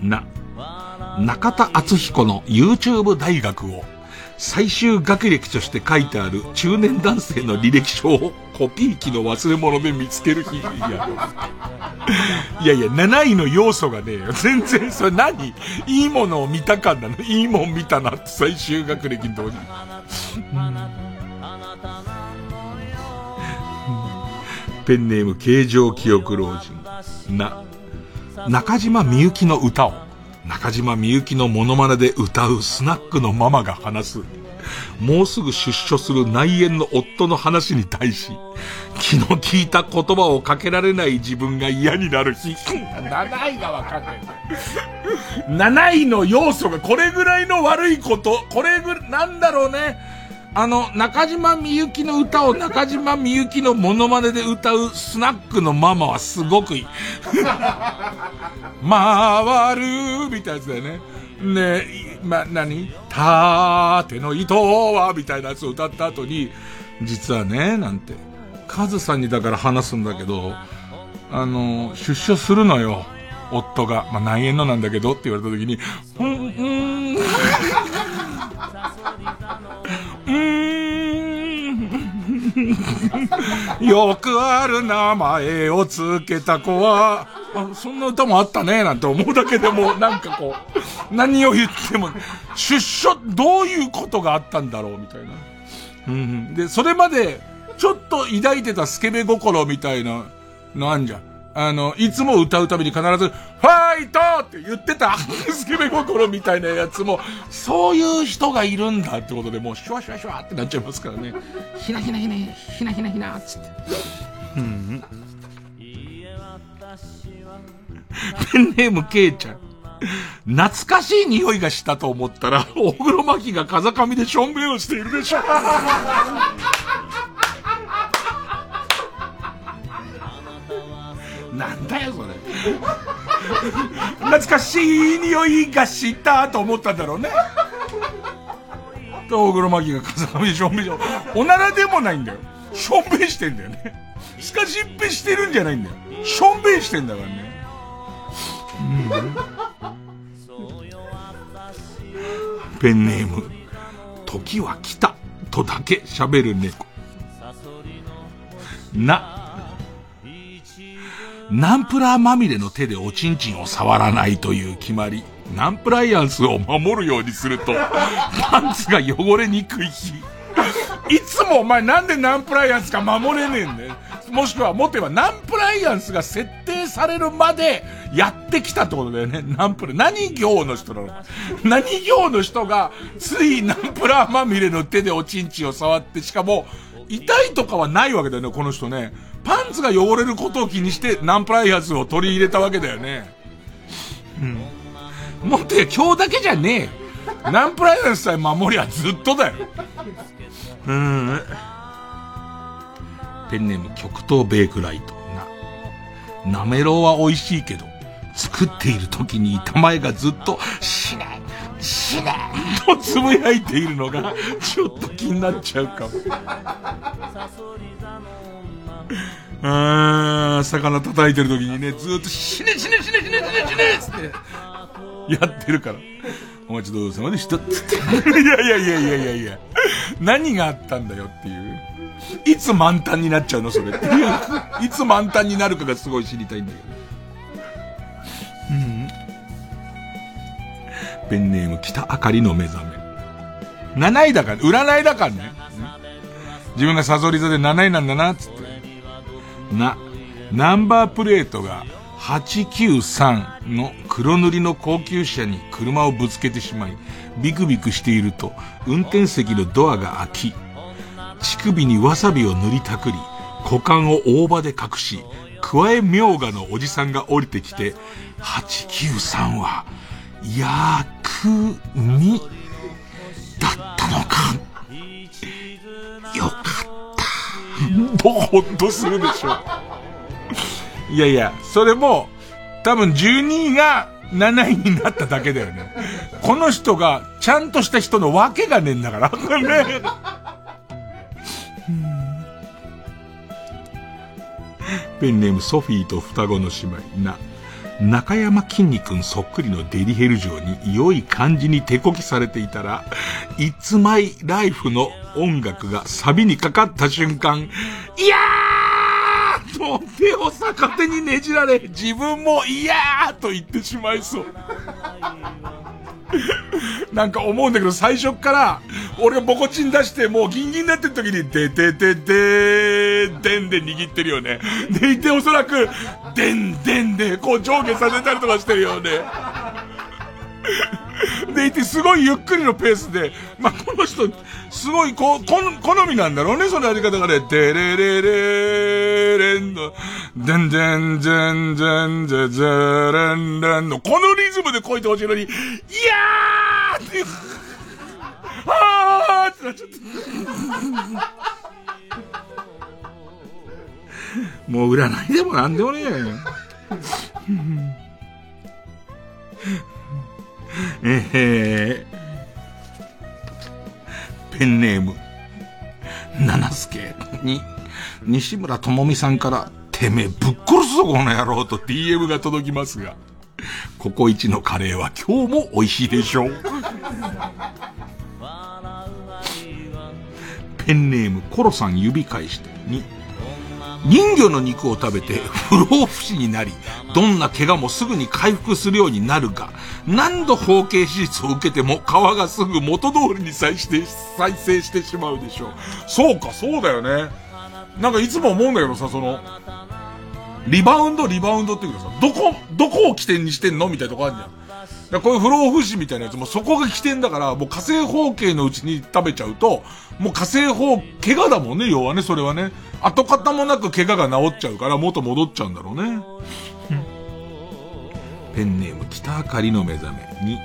な、中田敦彦の YouTube 大学を最終学歴として書いてある中年男性の履歴書をコピー機の忘れ物で見つける日。いや、いやいや、7位の要素がね全然、それ何？いいものを見たかんなのいいもん見たなって最終学歴のとこに。ペンネーム形状記憶老人。な、中島みゆきの歌を、中島みゆきのモノマネで歌うスナックのママが話す。もうすぐ出所する内縁の夫の話に対し、気の利いた言葉をかけられない自分が嫌になる日。7位がわかんない。7位の要素がこれぐらいの悪いこと、これぐらい、なんだろうね。あの、中島みゆきの歌を中島みゆきのモノマネで歌うスナックのママはすごくいい。回るみたいなやつだよね。ねま、何？縦の糸はみたいなやつを歌った後に、実はね、なんて、カズさんにだから話すんだけど、あの、出所するのよ。夫が。まあ、内縁のなんだけどって言われた時に、うん、うん、うーん。よくある名前をつけた子は、そんな歌もあったね、なんて思うだけでも、なんかこう、何を言っても、出所、どういうことがあったんだろう、みたいな。うん。で、それまで、ちょっと抱いてたスケベ心みたいなのあんじゃん。あの、いつも歌うたびに必ず、ファイトって言ってた、スケベ心みたいなやつも、そういう人がいるんだってことで、もう、シュワシュワシュワってなっちゃいますからね。ひなひなひな、ひなひなひな、つって。うん。ペンネームケイちゃん。懐かしい匂いがしたと思ったら、大黒摩季が風上でしょんべんをしているでしょ。なんだよ、それ。懐かしい匂いがしたと思ったんだろうね。大黒摩季が風上でしょんべんしょ。おならでもないんだよ。しょんべんしてんだよね。スカシッペしてるんじゃないんだよ。しょんべんしてんだからね。うん、ペンネーム、時は来たとだけ喋る猫。な、ナンプラーまみれの手でおちんちんを触らないという決まり。ナンプライアンスを守るようにすると、パンツが汚れにくい日。いつもお前なんでナンプライアンスが守れねえんだよ。もしくは、もっと言えば、ナンプライアンスが設定されるまでやってきたってことだよね。ナンプラ、何行の人なの？何行の人が、ついナンプラーまみれの手でおちんちんを触って、しかも、痛いとかはないわけだよね、この人ね。パンツが汚れることを気にしてナンプライアンスを取り入れたわけだよね。うん。もっと今日だけじゃねえ。ナンプライアンスさえ守りはずっとだよ。うん。ペンネーム極東ベークライト。な。なめろうは美味しいけど、作っている時に板前がずっと、死ね死ねとつぶやいているのが、ちょっと気になっちゃうかも。うー、魚叩いてる時にね、ずっと死ね死ね死ね死ね死ね死ねつって、やってるから。お待ちどうさまでした。つって。いやいやいやいやいやいや。何があったんだよっていう。いつ満タンになっちゃうのそれって。いつ満タンになるかがすごい知りたいんだけど。うん。ペンネーム北あかりの目覚め。7位だから、占いだからね。自分がサソリ座で7位なんだな、つって。な、ナンバープレートが893の黒塗りの高級車に車をぶつけてしまい、ビクビクしていると、運転席のドアが開き、乳首にわさびを塗りたくり、股間を大葉で隠し、加えみょうがのおじさんが降りてきて、893は、やくみ、だったのか。よかった。ほっとするでしょ。いやいや、それも、多分12位が7位になっただけだよね。この人が、ちゃんとした人のわけがねえんだから。ね。ペンネームソフィーと双子の姉妹な。中山きんに君そっくりのデリヘル城に良い感じに手こきされていたら、It's My Life の音楽がサビにかかった瞬間、いやーと手を逆手にねじられ、自分もいやーと言ってしまいそう。なんか思うんだけど、最初から、俺がボコチン出して、もうギンギンになってる時に、でてててー、でんで握ってるよね。でいておそらく、でんでんで、こう上下させたりとかしてるよね。でいて、すごいゆっくりのペースで、まあ、この人、すごいこ、こ好みなんだろうね、そのやり方がね。でれれれれんの、でんでんでんでんでぜれんれんの、このリズムでこいてほしいのに、いやーって、あーってなっちゃった。もう占いでもなんでもねえ。えー、ペンネーム、七助に、西村智美さんから、てめえぶっ殺すぞこの野郎と DM が届きますが、ココイチのカレーは今日も美味しいでしょう。ペンネームコロさん指返してに、人魚の肉を食べて 不老不死になり、どんな怪我もすぐに回復するようになるが、何度包茎手術を受けても皮がすぐ元通りに再して再生してしまうでしょう。そうか、そうだよね。なんかいつも思うんだけどさ、その、リバウンド、リバウンドっていうかさ、どこ、どこを起点にしてんの？みたいなとこあるじゃん。だこういう不老不死みたいなやつもそこが起点だから、もう火星包茎のうちに食べちゃうと、もう火星包、怪我だもんね、要はね、それはね。跡形もなく怪我が治っちゃうから、元戻っちゃうんだろうね。ペンネーム北あかりの目覚めに、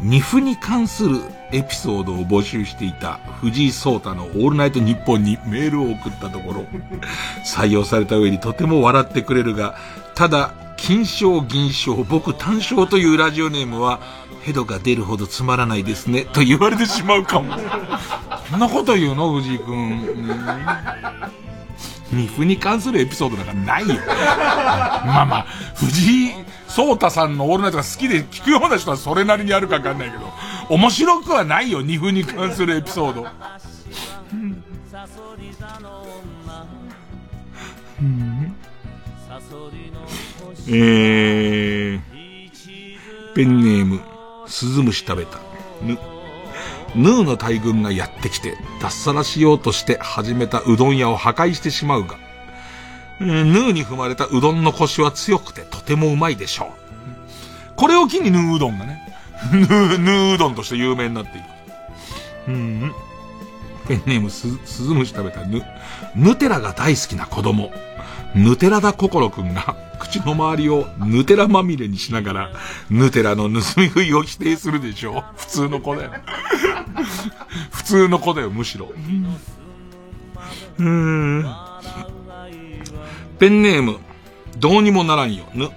二歩に関するエピソードを募集していた藤井聡太のオールナイト日本にメールを送ったところ、採用された上にとても笑ってくれるが、ただ、金賞、銀賞、僕単賞というラジオネームは、ヘドが出るほどつまらないですね、と言われてしまうかも。そんなこと言うの藤井くん。二歩に関するエピソードなんかないよ。まあまあ、藤井聡太さんのオールナイトが好きで聞くような人はそれなりにあるかわかんないけど、面白くはないよ、二歩に関するエピソード。うんえー、ペンネーム、スズムシ食べた。ぬ。ヌーの大軍がやってきて、脱サラしようとして始めたうどん屋を破壊してしまうが、ヌーに踏まれたうどんの腰は強くてとてもうまいでしょう。これを機にヌーうどんがね、ヌー、ヌーうどんとして有名になっていく。うん。ペンネームス、スズムシ食べたヌ、ヌテラが大好きな子供。ヌテラダ心くんが 口の周りをヌテラまみれにしながら、ヌテラの盗み食いを否定するでしょう。普通の子だよ。普通の子だよ、むしろ。うん。ペンネーム、どうにもならんよ、ぬ。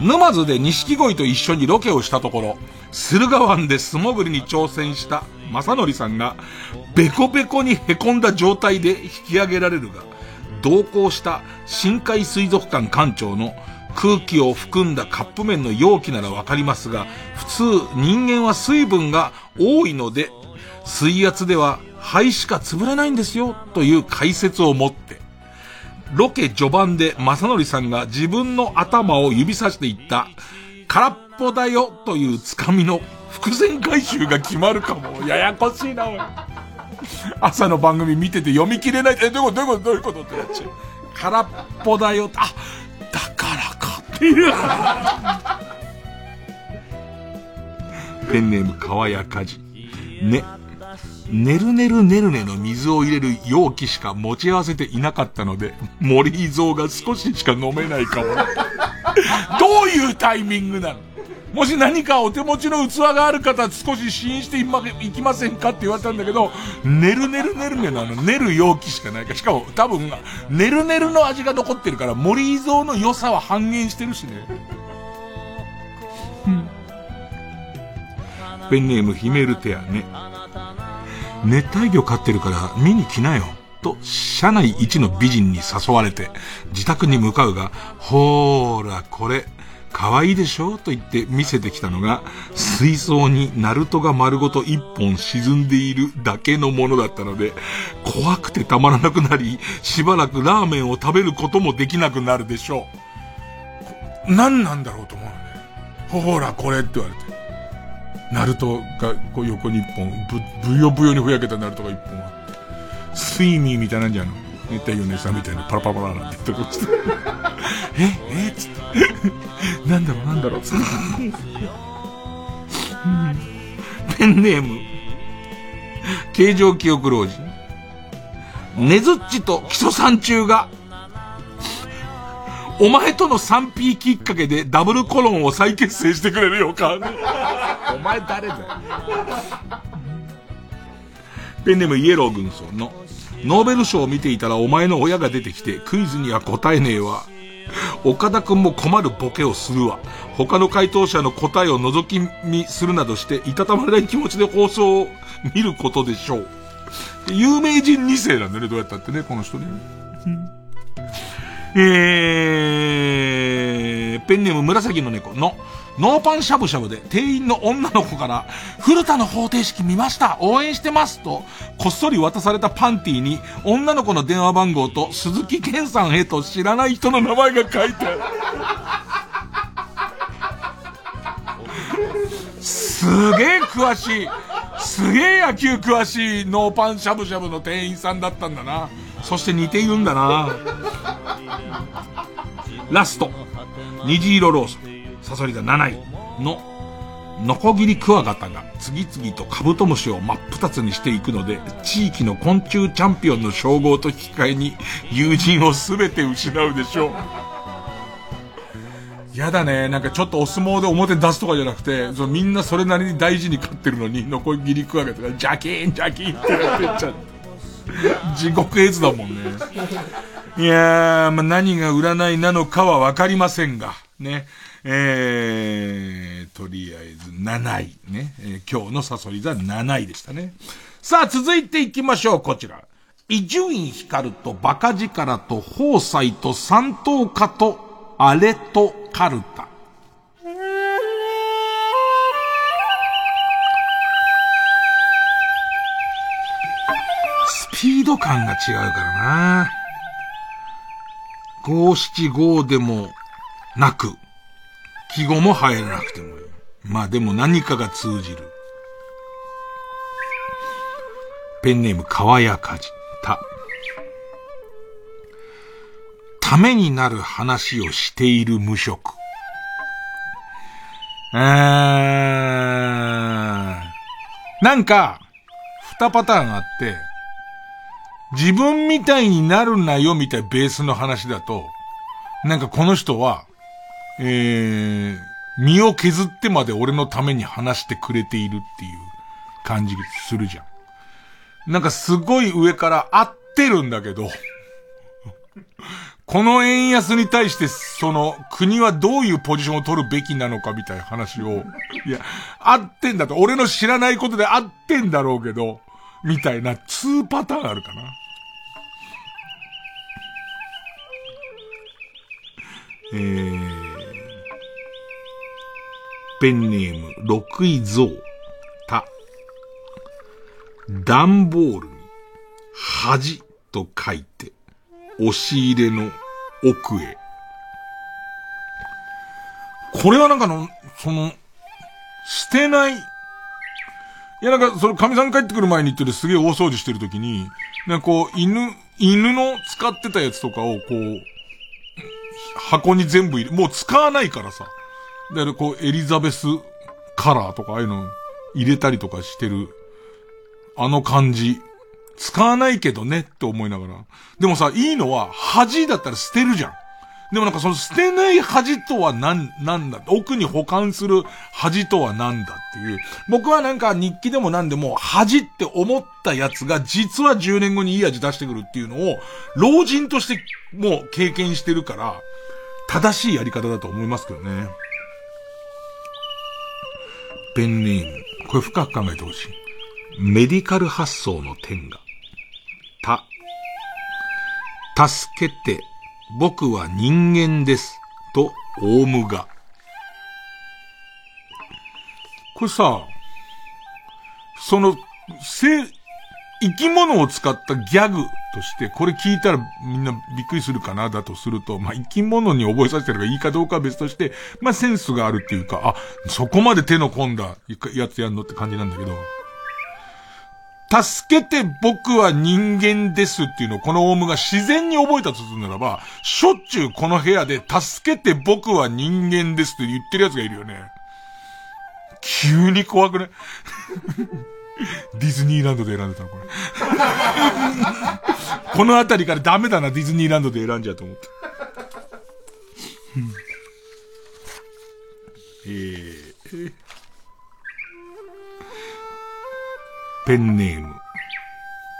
沼津で錦鯉と一緒にロケをしたところ、駿河湾で素潜りに挑戦した正則さんが、ベコベコに凹んだ状態で引き上げられるが、同行した深海水族館館長の空気を含んだカップ麺の容器ならわかりますが、普通人間は水分が多いので、水圧では肺しか潰れないんですよ、という解説を持って、ロケ序盤で正則さんが自分の頭を指さしていった、空っぽだよというつかみの伏線回収が決まるかも。ややこしいな、おい。朝の番組見てて読み切れない。え、どういうこと？どういうこと？どういうこと？ってやっちゃう。空っぽだよ。あ、だからかっていう。ペンネーム川やかじ。ね。ねるねるねるねの水を入れる容器しか持ち合わせていなかったので、森蔵が少ししか飲めないかも。どういうタイミングなの？もし何かお手持ちの器がある方、少し試飲していきませんかって言われたんだけど、ねるねるねるねのあの、ねる容器しかないか。しかも多分、ねるねるの味が残ってるから、森伊蔵の良さは半減してるしね。うん。ペンネームヒメルテアね。熱帯魚飼ってるから見に来なよ。と、社内一の美人に誘われて、自宅に向かうが、ほーら、これ、可愛いでしょ？と言って見せてきたのが、水槽にナルトが丸ごと一本沈んでいるだけのものだったので、怖くてたまらなくなり、しばらくラーメンを食べることもできなくなるでしょう。何なんだろうと思うのね。ほら、これって言われて。ナルトがこう横に一本、ぶ、ぶよぶよにふやけたナルトが一本あって。スイミーみたいなんじゃんの？熱帯魚姉さんみたいなパラパラパラなんて言ってこっちええつって。なんだろうなんだろうつって。ペンネーム。形状記憶老人。ねずっちと基礎山中が、お前との 3P きっかけでダブルコロンを再結成してくれるよか。お前誰だよ。ペンネームイエロー軍曹の、ノーベル賞を見ていたらお前の親が出てきてクイズには答えねえわ。岡田くんも困るボケをするわ。他の回答者の答えを覗き見するなどして、いたたまれない気持ちで放送を見ることでしょう。有名人2世なんだね、どうやったってね、この人ね。えー、ペンネーム紫の猫の、ノーパンしゃぶしゃぶで店員の女の子から、古田の方程式見ました応援してますと、こっそり渡されたパンティに、女の子の電話番号と鈴木健さんへと知らない人の名前が書いてある。すげえ詳しい。すげえ野球詳しいノーパンしゃぶしゃぶの店員さんだったんだな。そして似ているんだな。ラスト。虹色ローソン。サソリ座7位の、ノコギリクワガタが次々とカブトムシを真っ二つにしていくので、地域の昆虫チャンピオンの称号と引き換えに友人を全て失うでしょう。やだね。なんかちょっとお相撲で表出すとかじゃなくて、そのみんなそれなりに大事に勝ってるのに、残りギリクワガタがジャキーンジャキーンってやってっちゃう。地獄絵図だもんね。いやー、まあ、何が占いなのかはわかりませんが、ね。えー、とりあえず7位ね。えー、今日のサソリ座7位でしたね。さあ、続いていきましょう、こちら。伊集院光とバカ力と宝斎と三等家とアレとカルタ。スピード感が違うからな。五七五でもなく、記号も入らなくてもいい。まあでも何かが通じる。ペンネーム、川やかじ。た。ためになる話をしている無職。えーん、なんか、二パターンあって、自分みたいになるなよみたいなベースの話だと、なんかこの人は、えー、身を削ってまで俺のために話してくれているっていう感じするじゃん。なんかすごい上から合ってるんだけど、この円安に対して、その、国はどういうポジションを取るべきなのかみたいな話を、いや、合ってんだと、俺の知らないことで合ってんだろうけど、みたいな2パターンあるかな。えー、ペンネーム、六位蔵、た。段ボールに、恥と書いて、押し入れの奥へ。これはなんかの、その、捨てない。いやなんか、その、神さん帰ってくる前に言ってるすげえ大掃除してる時に、なんかこう、犬、犬の使ってたやつとかをこう、箱に全部入れ、もう使わないからさ。だからこう、エリザベスカラーとかああいうの入れたりとかしてるあの感じ。使わないけどねって思いながら。でもさ、いいのは、恥だったら捨てるじゃん。でもなんかその捨てない恥とは何、なんだ奥に保管する恥とは何だっていう。僕はなんか日記でも何でも恥って思ったやつが実は10年後にいい味出してくるっていうのを、老人としてもう経験してるから、正しいやり方だと思いますけどね。ペンネーム。これ深く考えてほしい。メディカル発想の点が。た。助けて、僕は人間です。と、オウムが。これさ、その、せ、生き物を使ったギャグとして、これ聞いたらみんなびっくりするかなだとすると、まあ、生き物に覚えさせてるかいいかどうかは別として、まあ、センスがあるっていうか、あ、そこまで手の込んだやつやんのって感じなんだけど、助けて僕は人間ですっていうのをこのオウムが自然に覚えたとするならば、しょっちゅうこの部屋で助けて僕は人間ですって言ってる奴がいるよね。急に怖くなねディズニーランドで選んでたのこれ。このあたりからダメだな、ディズニーランドで選んじゃうと思って。えー、ペンネーム、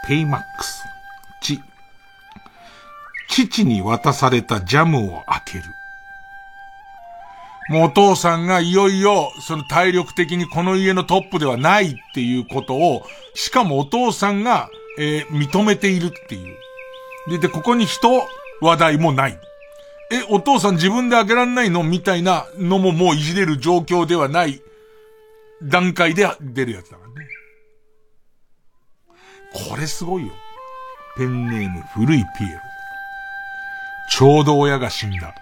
ペイマックス、ち、父に渡されたジャムを開ける。もうお父さんがいよいよ、その体力的にこの家のトップではないっていうことを、しかもお父さんが、えー、認めているっていう。で、で、ここに人、話題もない。え、お父さん自分で開けらんないのみたいなのももういじれる状況ではない段階で出るやつだからね。これすごいよ。ペンネーム古いピエロ。ちょうど親が死んだ。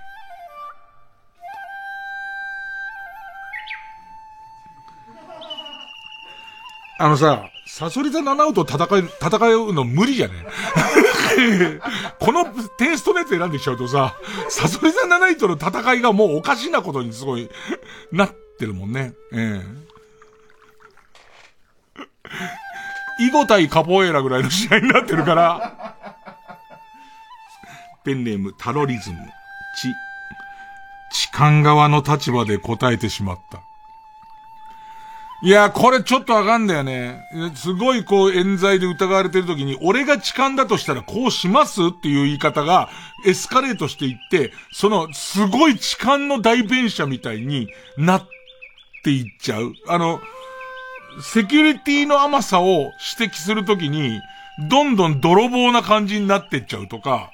あのさ、サソリ座七尾と戦い、戦うの無理じゃね？このテイストのやつ選んできちゃうとさ、サソリ座七尾との戦いがもうおかしなことにすごい、なってるもんね。ええ。囲碁対カポエラぐらいの試合になってるから、ペンネームタロリズム、ち、痴漢側の立場で答えてしまった。いや、これちょっとわかんだよね。すごいこう、冤罪で疑われてる時に、俺が痴漢だとしたらこうしますっていう言い方が、エスカレートしていって、その、すごい痴漢の代弁者みたいになっていっちゃう。あの、セキュリティの甘さを指摘するときに、どんどん泥棒な感じになってっちゃうとか、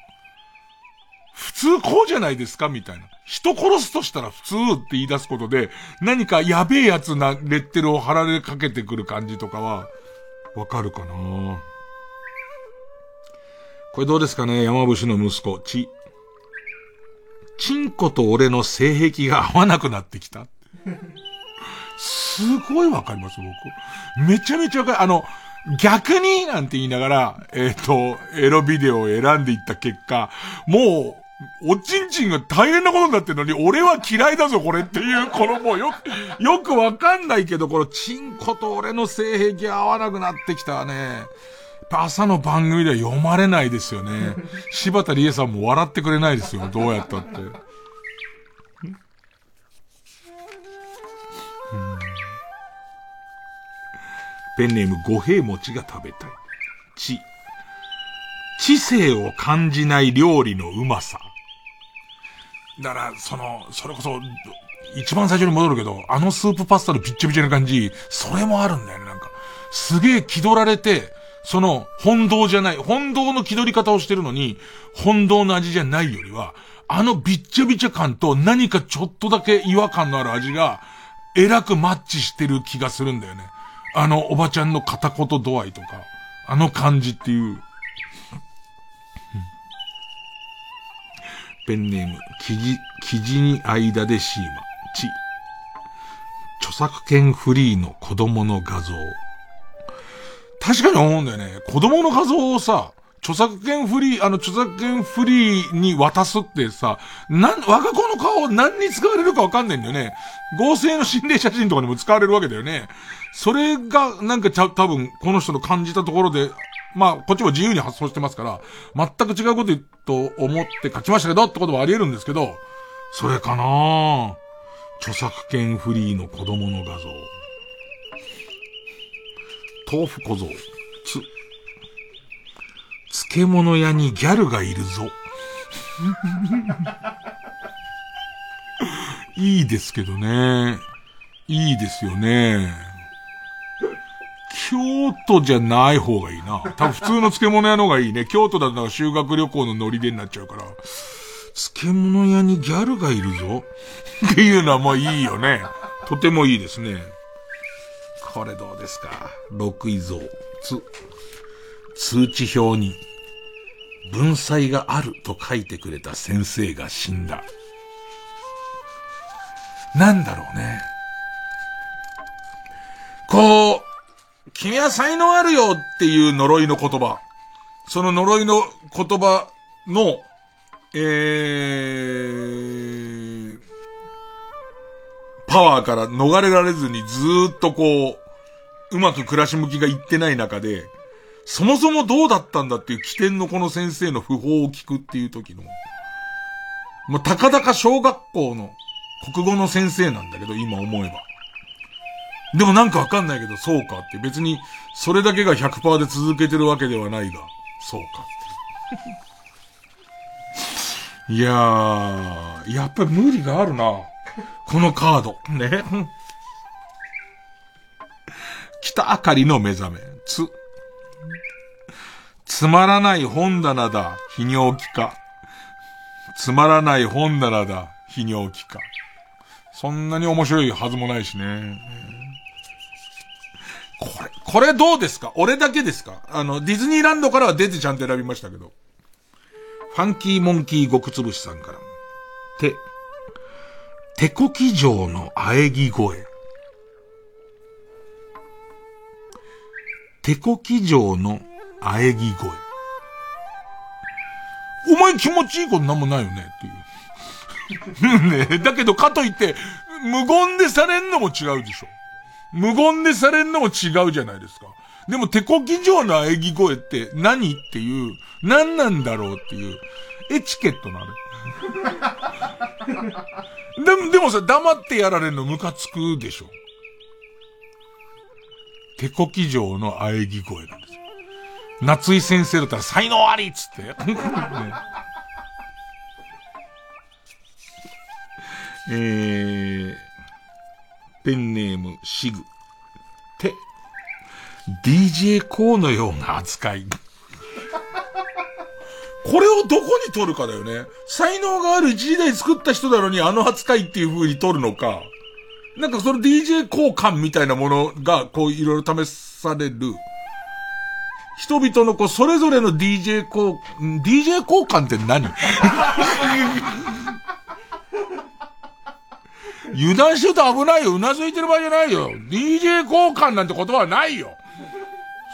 普通こうじゃないですか？みたいな。人殺すとしたら普通って言い出すことで、何かやべえやつなレッテルを貼られかけてくる感じとかは、わかるかな？これどうですかね？山伏の息子、ち。チンコと俺の性癖が合わなくなってきた。すごいわかります、僕。めちゃめちゃわかる。あの、逆になんて言いながら、えっ、ー、と、エロビデオを選んでいった結果、もう、おちんちんが大変なことになってるのに、俺は嫌いだぞ、これっていう、このもうよく、よくわかんないけど、このチンコと俺の性癖合わなくなってきたね。朝の番組では読まれないですよね。柴田理恵さんも笑ってくれないですよ、どうやったって。ペンネーム五平餅が食べたい。知。知性を感じない料理のうまさ。だから、その、それこそ、一番最初に戻るけど、あのスープパスタのピッチピチな感じ、それもあるんだよね、なんか。すげえ気取られて、その、本堂じゃない、本堂の気取り方をしてるのに、本堂の味じゃないよりは、あのビッチャビチャ感と何かちょっとだけ違和感のある味が、えらくマッチしてる気がするんだよね。あのおばちゃんの片言度合いとか、あの感じっていう。ペンネーム、記事、記事に間でシーマ、ち。著作権フリーの子供の画像。確かに思うんだよね。子供の画像をさ、著作権フリー、あの、著作権フリーに渡すってさ、なん、我が子の顔何に使われるかわかんないんだよね。合成の心霊写真とかにも使われるわけだよね。それが、なんかちゃ、多分、この人の感じたところで、まあ、こっちも自由に発想してますから、全く違うことと思って書きましたけどってことはあり得るんですけど、それかな？著作権フリーの子供の画像。豆腐小僧。つ。漬物屋にギャルがいるぞ。いいですけどね。いいですよね。京都じゃない方がいいな。多分普通の漬物屋の方がいいね。京都だったら修学旅行のノリでになっちゃうから。漬物屋にギャルがいるぞっていうのはもういいよね。とてもいいですね。これどうですか？六位像。つ、通知表に、文才があると書いてくれた先生が死んだ。なんだろうね。こう、君は才能あるよっていう呪いの言葉。その呪いの言葉の、えー、パワーから逃れられずにずーっとこう、うまく暮らし向きがいってない中で、そもそもどうだったんだっていう起点のこの先生の訃報を聞くっていう時の、もうたかだか小学校の国語の先生なんだけど、今思えば。でもなんかわかんないけど、そうかって別に、それだけが100%で続けてるわけではないが、そうかって。いやー、やっぱり無理があるな。このカード。ね。北あかりの目覚め。つ。つまらない本棚だ、泌尿器か。つまらない本棚だ、泌尿器か。そんなに面白いはずもないしね。これ、これどうですか？俺だけですか？あの、ディズニーランドからは出てちゃんと選びましたけど。ファンキーモンキー極つぶしさんから。て、手こき城の喘ぎ声。手こき城の喘ぎ声。お前気持ちいいことなんもないよね？っていう。ねだけどかといって、無言でされんのも違うでしょ。無言でされんのも違うじゃないですか。でも、手こき状の喘ぎ声って何っていう、何なんだろうっていう、エチケットなの。でも、でもさ、黙ってやられるのムカつくでしょ。手こき城の喘ぎ声なんですよ。夏井先生だったら才能ありっつって。ね、えー、ペンネーム、シグ。て、DJ コーのような扱い。これをどこに取るかだよね。才能がある一時代作った人なのにあの扱いっていう風に取るのか。なんかその DJ 交換みたいなものが、こういろいろ試される。人々のこう、それぞれの DJ 交、DJ 交換って何？油断してると危ないよ。うなずいてる場合じゃないよ。DJ 交換なんて言葉はないよ。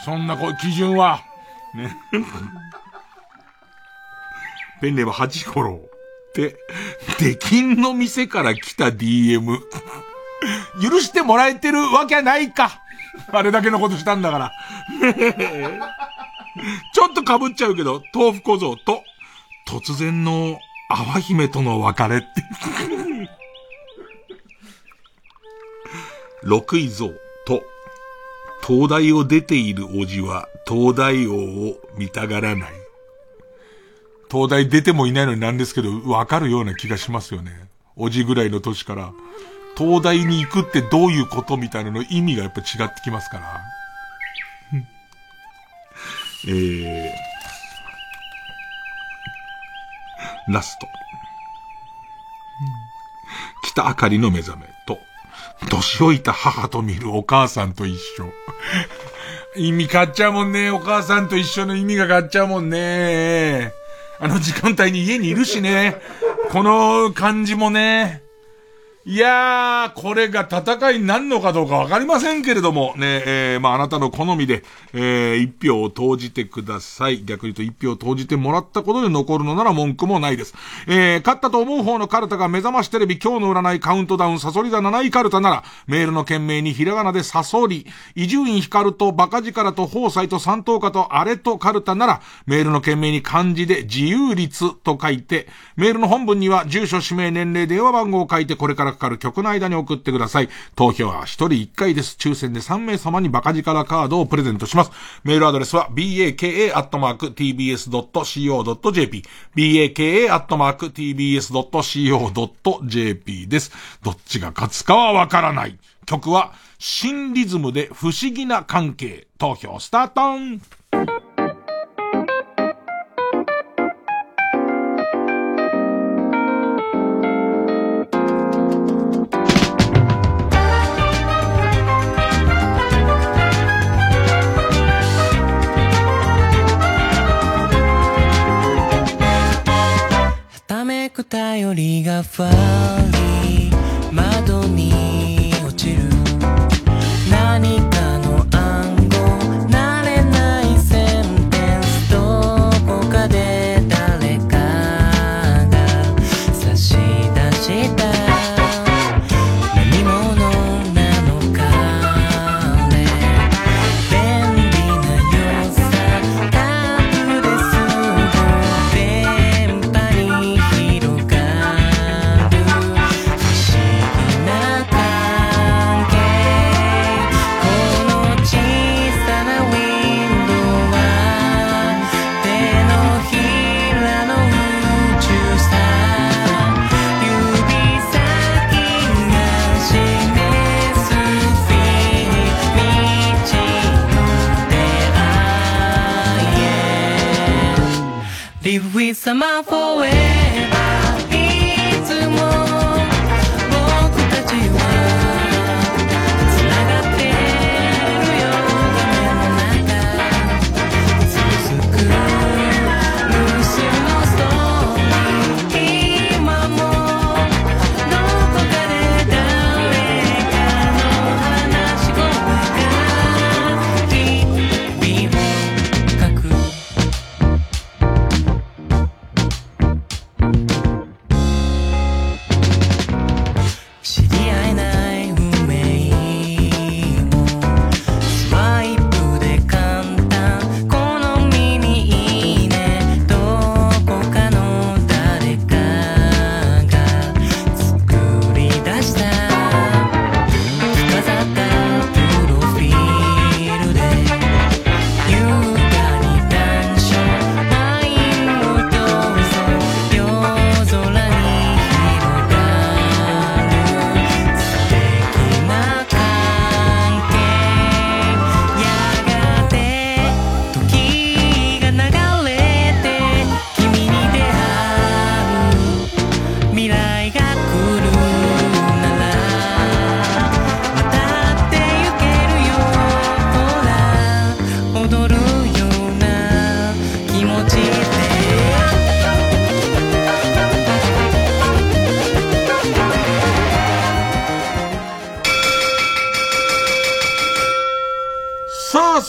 そんなこう、基準は。ね。ペンネーム八五郎。で、出禁の店から来た DM。許してもらえてるわけないか。あれだけのことしたんだから。ちょっと被っちゃうけど、豆腐小僧と、突然の淡姫との別れって。六位像と、東大を出ているおじは東大王を見たがらない。東大出てもいないのになんですけど、わかるような気がしますよね。おじぐらいの年から、東大に行くってどういうことみたいなの意味がやっぱ違ってきますから。えー、ラスト。北あかりの目覚めと、年老いた母と見るお母さんと一緒。意味買っちゃうもんね。お母さんと一緒の意味が買っちゃうもんね。あの時間帯に家にいるしね。この感じもね。いやー、これが戦いになるのかどうかわかりませんけれども、ね、えー、まあ、あなたの好みで、えー、一票を投じてください。逆に言うと一票を投じてもらったことで残るのなら文句もないです。えー、勝ったと思う方のカルタが目覚ましテレビ今日の占いカウントダウンサソリ座7位カルタなら、メールの件名にひらがなでサソリ、伊集院光とバカ力と宝斎と三等家とあれとカルタなら、メールの件名に漢字で自由率と書いて、メールの本文には住所、氏名、年齢、電話番号を書いてこれからかかる曲の間に送ってください。投票は1人1回です。抽選で3名様にバカ力カードをプレゼントします。メールアドレスは baka.tbs.co.jp baka.tbs.co.jp です。どっちが勝つかはわからない。曲は新リズムで不思議な関係。投票スタートく頼りがファール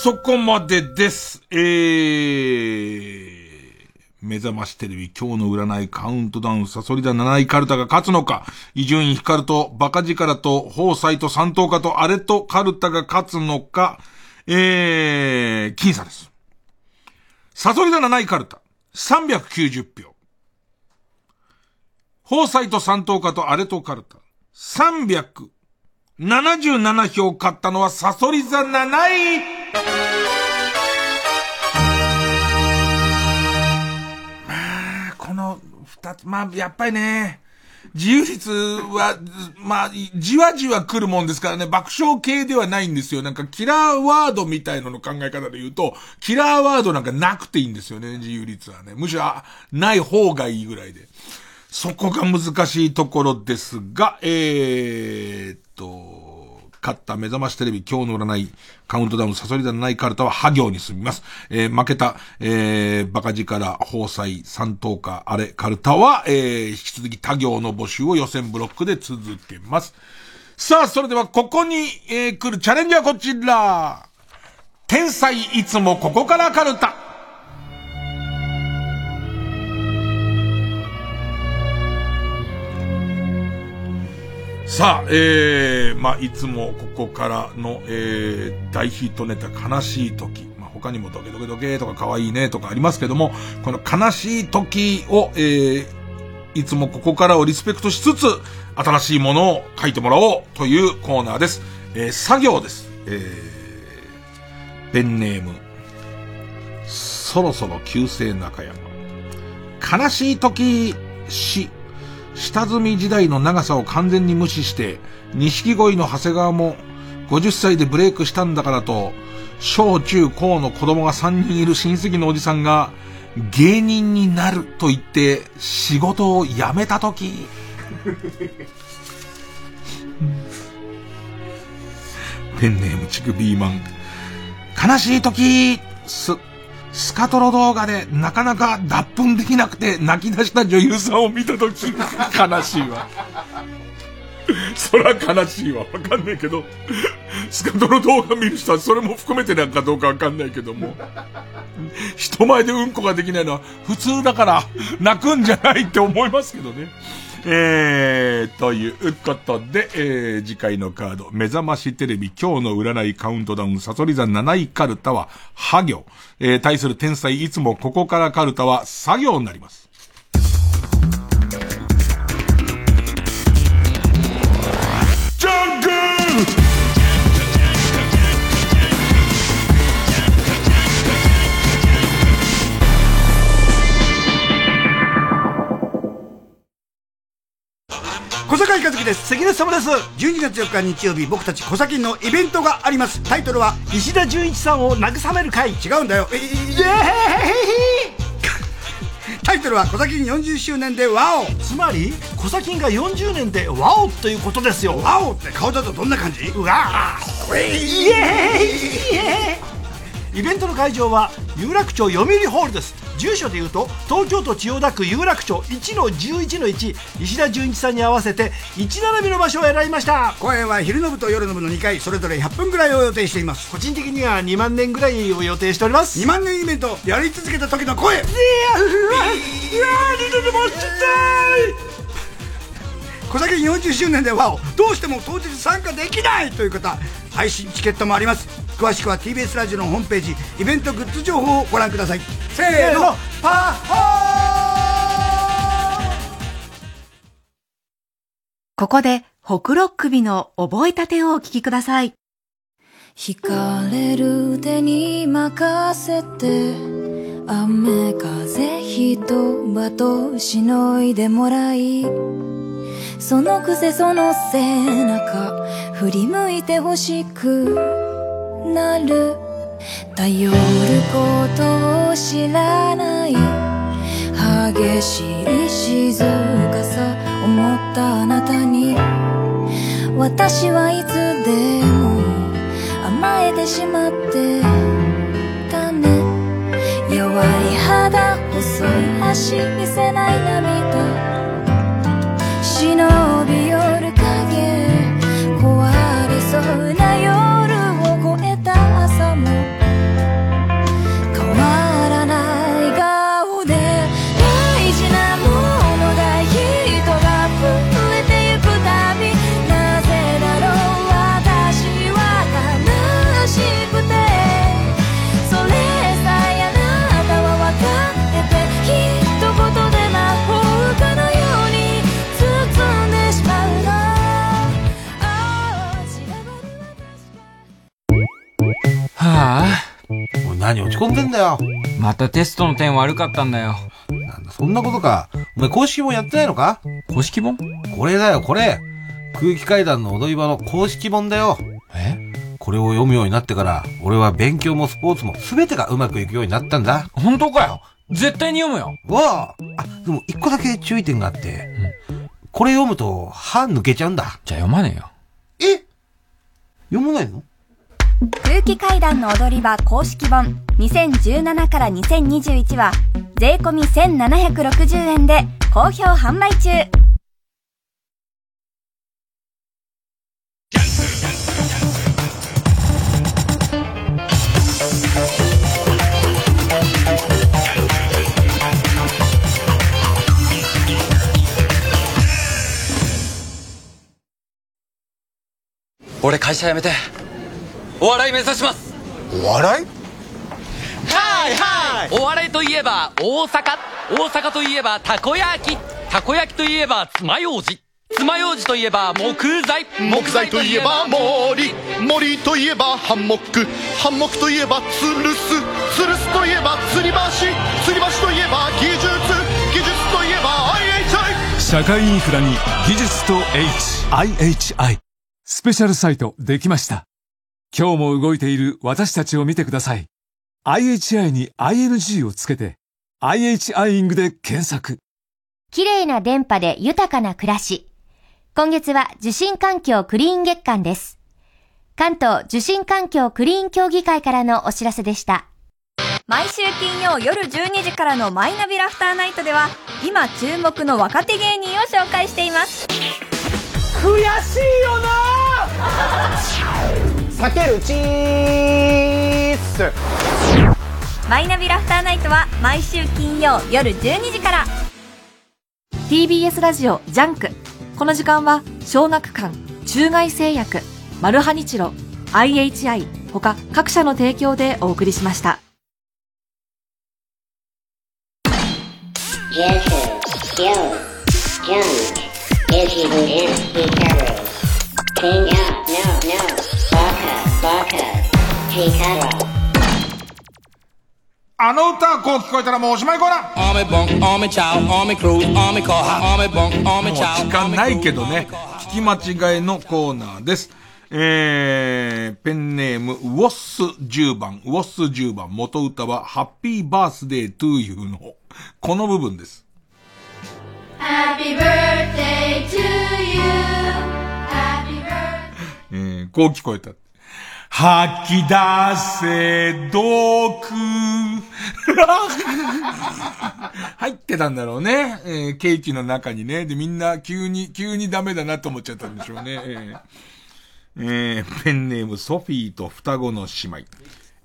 そこまでです。えー、目覚ましテレビ今日の占いカウントダウンサソリダ七位カルタが勝つのか、伊集院光とバカ力と宝斎と三等家とアレとカルタが勝つのか、えー、僅差です。サソリダ七位カルタ、390票。宝斎と三等家とアレとカルタ、377票勝ったのはサソリ座7位まあ、この二つ、まあ、やっぱりね、自由率は、まあ、じわじわ来るもんですからね、爆笑系ではないんですよ。なんか、キラーワードみたいのの考え方で言うと、キラーワードなんかなくていいんですよね、自由率はね。むしろ、ない方がいいぐらいで。そこが難しいところですが、えー、っと、勝った目覚ましテレビ今日の占い、カウントダウン、サソリ座のないカルタは破行に進みます。えー、負けた、えー、バカ力、宝祭、三等家、あれ、カルタは、えー、引き続き他行の募集を予選ブロックで続けます。さあ、それではここに、えー、来るチャレンジはこちら。天才いつもここからカルタ。さあ、えー、まあ、いつもここからの、えー、大ヒットネタ、悲しい時。まあ、他にもドケドケドケとか可愛いねとかありますけども、この悲しい時を、えー、いつもここからをリスペクトしつつ、新しいものを書いてもらおうというコーナーです。えー、作業です。えー、ペンネーム、そろそろ旧姓中山。悲しい時、し、下積み時代の長さを完全に無視して、錦鯉の長谷川も50歳でブレイクしたんだからと、小中高の子供が3人いる親戚のおじさんが、芸人になると言って仕事を辞めたとき、ペンネームチクビーマン。悲しいとき、す、スカトロ動画でなかなか脱粉できなくて泣き出した女優さんを見たとき、悲しいわ。そら悲しいわ。わかんないけど、スカトロ動画見る人はそれも含めてなんかどうかわかんないけども、人前でうんこができないのは普通だから泣くんじゃないって思いますけどね。えー、ということで、えー、次回のカード、目覚ましテレビ今日の占いカウントダウン、サソリ座7位カルタは、ハ行。えー、対する天才いつもここからカルタは、作業になります。坂井和樹です。関根様です。12月4日日曜日僕たち小崎のイベントがあります。タイトルは石田純一さんを慰める会。違うんだよ。えイエーイタイトルは小崎40周年でワオ。つまり小崎が40年でワオということですよ。ワオって顔だとどんな感じ？うわー。イエーイイベントの会場は有楽町読売ホールです。住所でいうと東京都千代田区有楽町1の11の1石田純一さんに合わせて1並びの場所を選びました。公演は昼の部と夜の部の2回それぞれ100分ぐらいを予定しています。個人的には2万年ぐらいを予定しております。2万年イベントやり続けた時の声。いやうわうわ二度ともしたい。小崎40周年ではどうしても当日参加できないという方配信チケットもあります詳しくは TBS ラジオのホームページイベントグッズ情報をご覧ください。せーの。パッホー。ここで、ホクロックビの覚えたてをお聞きください。惹かれる手に任せて雨風人場としのいでもらいそのくせその背中振り向いてほしくなる。頼ることを知らない。激しい静かさ思ったあなたに。私はいつでも甘えてしまってたね。弱い肌細い足見せない涙。忍び寄る何落ち込んでんだよ。またテストの点悪かったんだよ。なんだ、そんなことか。お前公式本やってないのか？公式本？これだよ、これ。空気階段の踊り場の公式本だよ。え？これを読むようになってから、俺は勉強もスポーツも全てがうまくいくようになったんだ。本当かよ？絶対に読むよ。わああ、でも一個だけ注意点があって、これ読むと歯抜けちゃうんだ。じゃあ読まねえよ。え？読まないの？空気階段の踊り場公式本2017から2021は税込み1760円で好評販売中。俺会社辞めて。お笑い目指します。お笑い？はいはいお笑いといえば大阪。大阪といえばたこ焼き。たこ焼きといえば爪楊枝爪楊枝といえば木材。木材といえば森。森といえばハンモック。ハンモックといえばツルスツルスといえば吊り橋。吊り橋といえば技術。技術といえば IHI 社会インフラに技術と HIHI スペシャルサイトできました今日も動いている私たちを見てください。IHI に ING をつけて IHIing で検索。綺麗な電波で豊かな暮らし。今月は受信環境クリーン月間です。関東受信環境クリーン協議会からのお知らせでした。毎週金曜夜12時からのマイナビラフターナイトでは今注目の若手芸人を紹介しています。悔しいよな裂けるチーズマイナビラフターナイトは毎週金曜夜12時から TBS ラジオジャンクこの時間は小学館中外製薬マルハニチロ IHI 他各社の提供でお送りしましたあの歌こう聞こえたらもうおしまいコーナーもう時間ないけどね、聞き間違いのコーナーです。えー、ペンネーム、ウォッス10番、ウォッス10番、元歌は、ハッピーバースデートゥーユーの、この部分です。Happy birthday to you こう聞こえた。吐き出せ、毒。入ってたんだろうね。えーケーキの中にね。で、みんな急に、急にダメだなと思っちゃったんでしょうね。えーえーペンネームソフィーと双子の姉妹。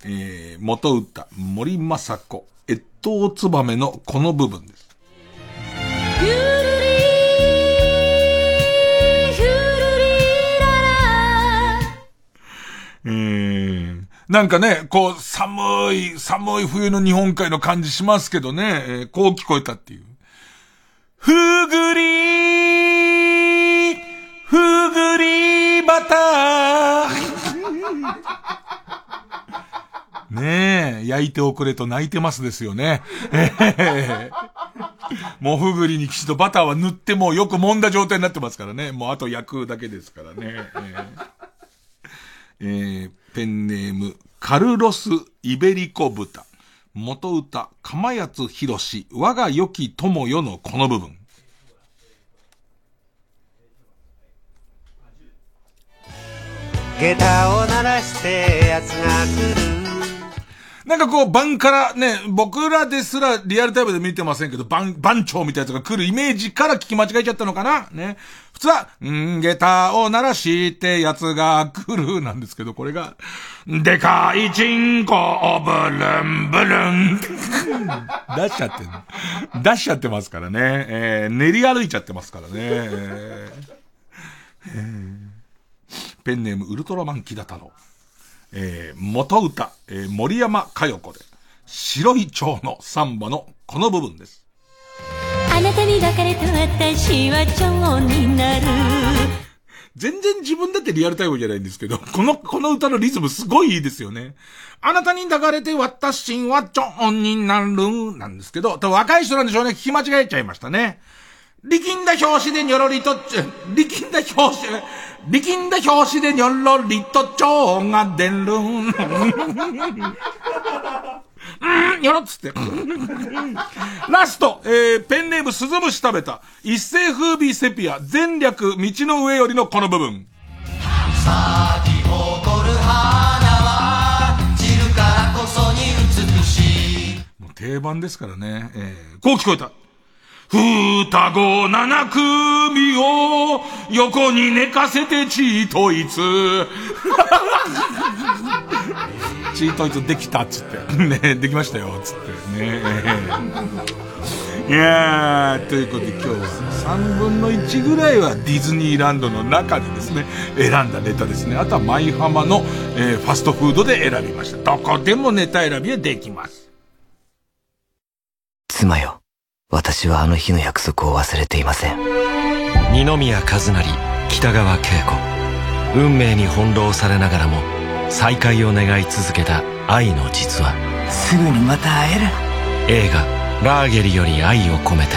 えー元歌、森雅子、越冬ツバメのこの部分です。えーなんかね、こう、寒い、寒い冬の日本海の感じしますけどね、えーこう聞こえたっていう。ふぐりふぐりバター ねえ、焼いておくれと泣いてますですよね。もうふぐりにきちっとバターは塗ってもよく揉んだ状態になってますからね。もうあと焼くだけですからね。えええーペンネーム、カルロス・イベリコ豚。元歌、釜谷博士、我が良き友よのこの部分。下駄を鳴らして奴が来るなんかこう、番からね、僕らですらリアルタイムで見てませんけど、番、番長みたいなやつが来るイメージから聞き間違えちゃったのかな？ね。普通は、ん下駄を鳴らしてやつが来るなんですけど、これが、でかいチンコをブルンブルン。出しちゃってんの。出しちゃってますからね。えー練り歩いちゃってますからね。えーえーペンネームウルトラマン木田太郎。えー元歌、えー森山佳代子で、白い蝶のサンバのこの部分です。あなたに抱かれた私は蝶になる全然自分だってリアルタイムじゃないんですけど、この、この歌のリズムすごいいいですよね。あなたに抱かれて私はチョンになるなんですけど、多分若い人なんでしょうね。聞き間違えちゃいましたね。力んだ表紙でにょろりと、力んだ表紙、力んだ表紙でにょろりと蝶が出る。うん、にょろっつって。ラスト、えー、ペンネーム鈴虫食べた。一世風靡セピア、全略道の上よりのこの部分。咲き誇る花は散るからこそに美しい。もう定番ですからね。えー、こう聞こえた。双子七組を横に寝かせてチートイツ。チートイツできたっつって。ねできましたよ、つってね。いやー、ということで今日は3分の1ぐらいはディズニーランドの中でですね、選んだネタですね。あとは舞浜の、えー、ファストフードで選びました。どこでもネタ選びはできます。妻よ。私はあの日の約束を忘れていません。二宮和也北川景子。運命に翻弄されながらも再会を願い続けた愛の実話。すぐにまた会える。映画「ラーゲリより愛を込めて」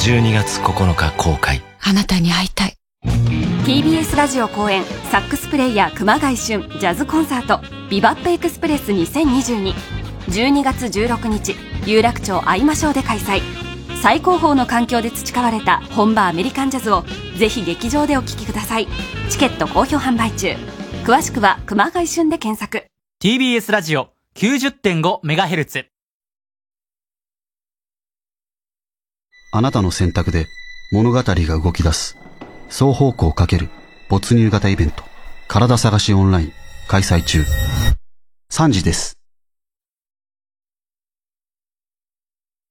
12月9日公開。あなたに会いたい。TBS ラジオ公演サックスプレイヤー熊谷俊ジャズコンサートビバップエクスプレス2022 12月16日有楽町会いましょうで開催最高峰の環境で培われた本場アメリカンジャズをぜひ劇場でお聴きください。チケット好評販売中。詳しくは熊谷旬で検索。TBS ラジオ 90.5MHz あなたの選択で物語が動き出す。双方向かける。没入型イベント。体探しオンライン。開催中。3時です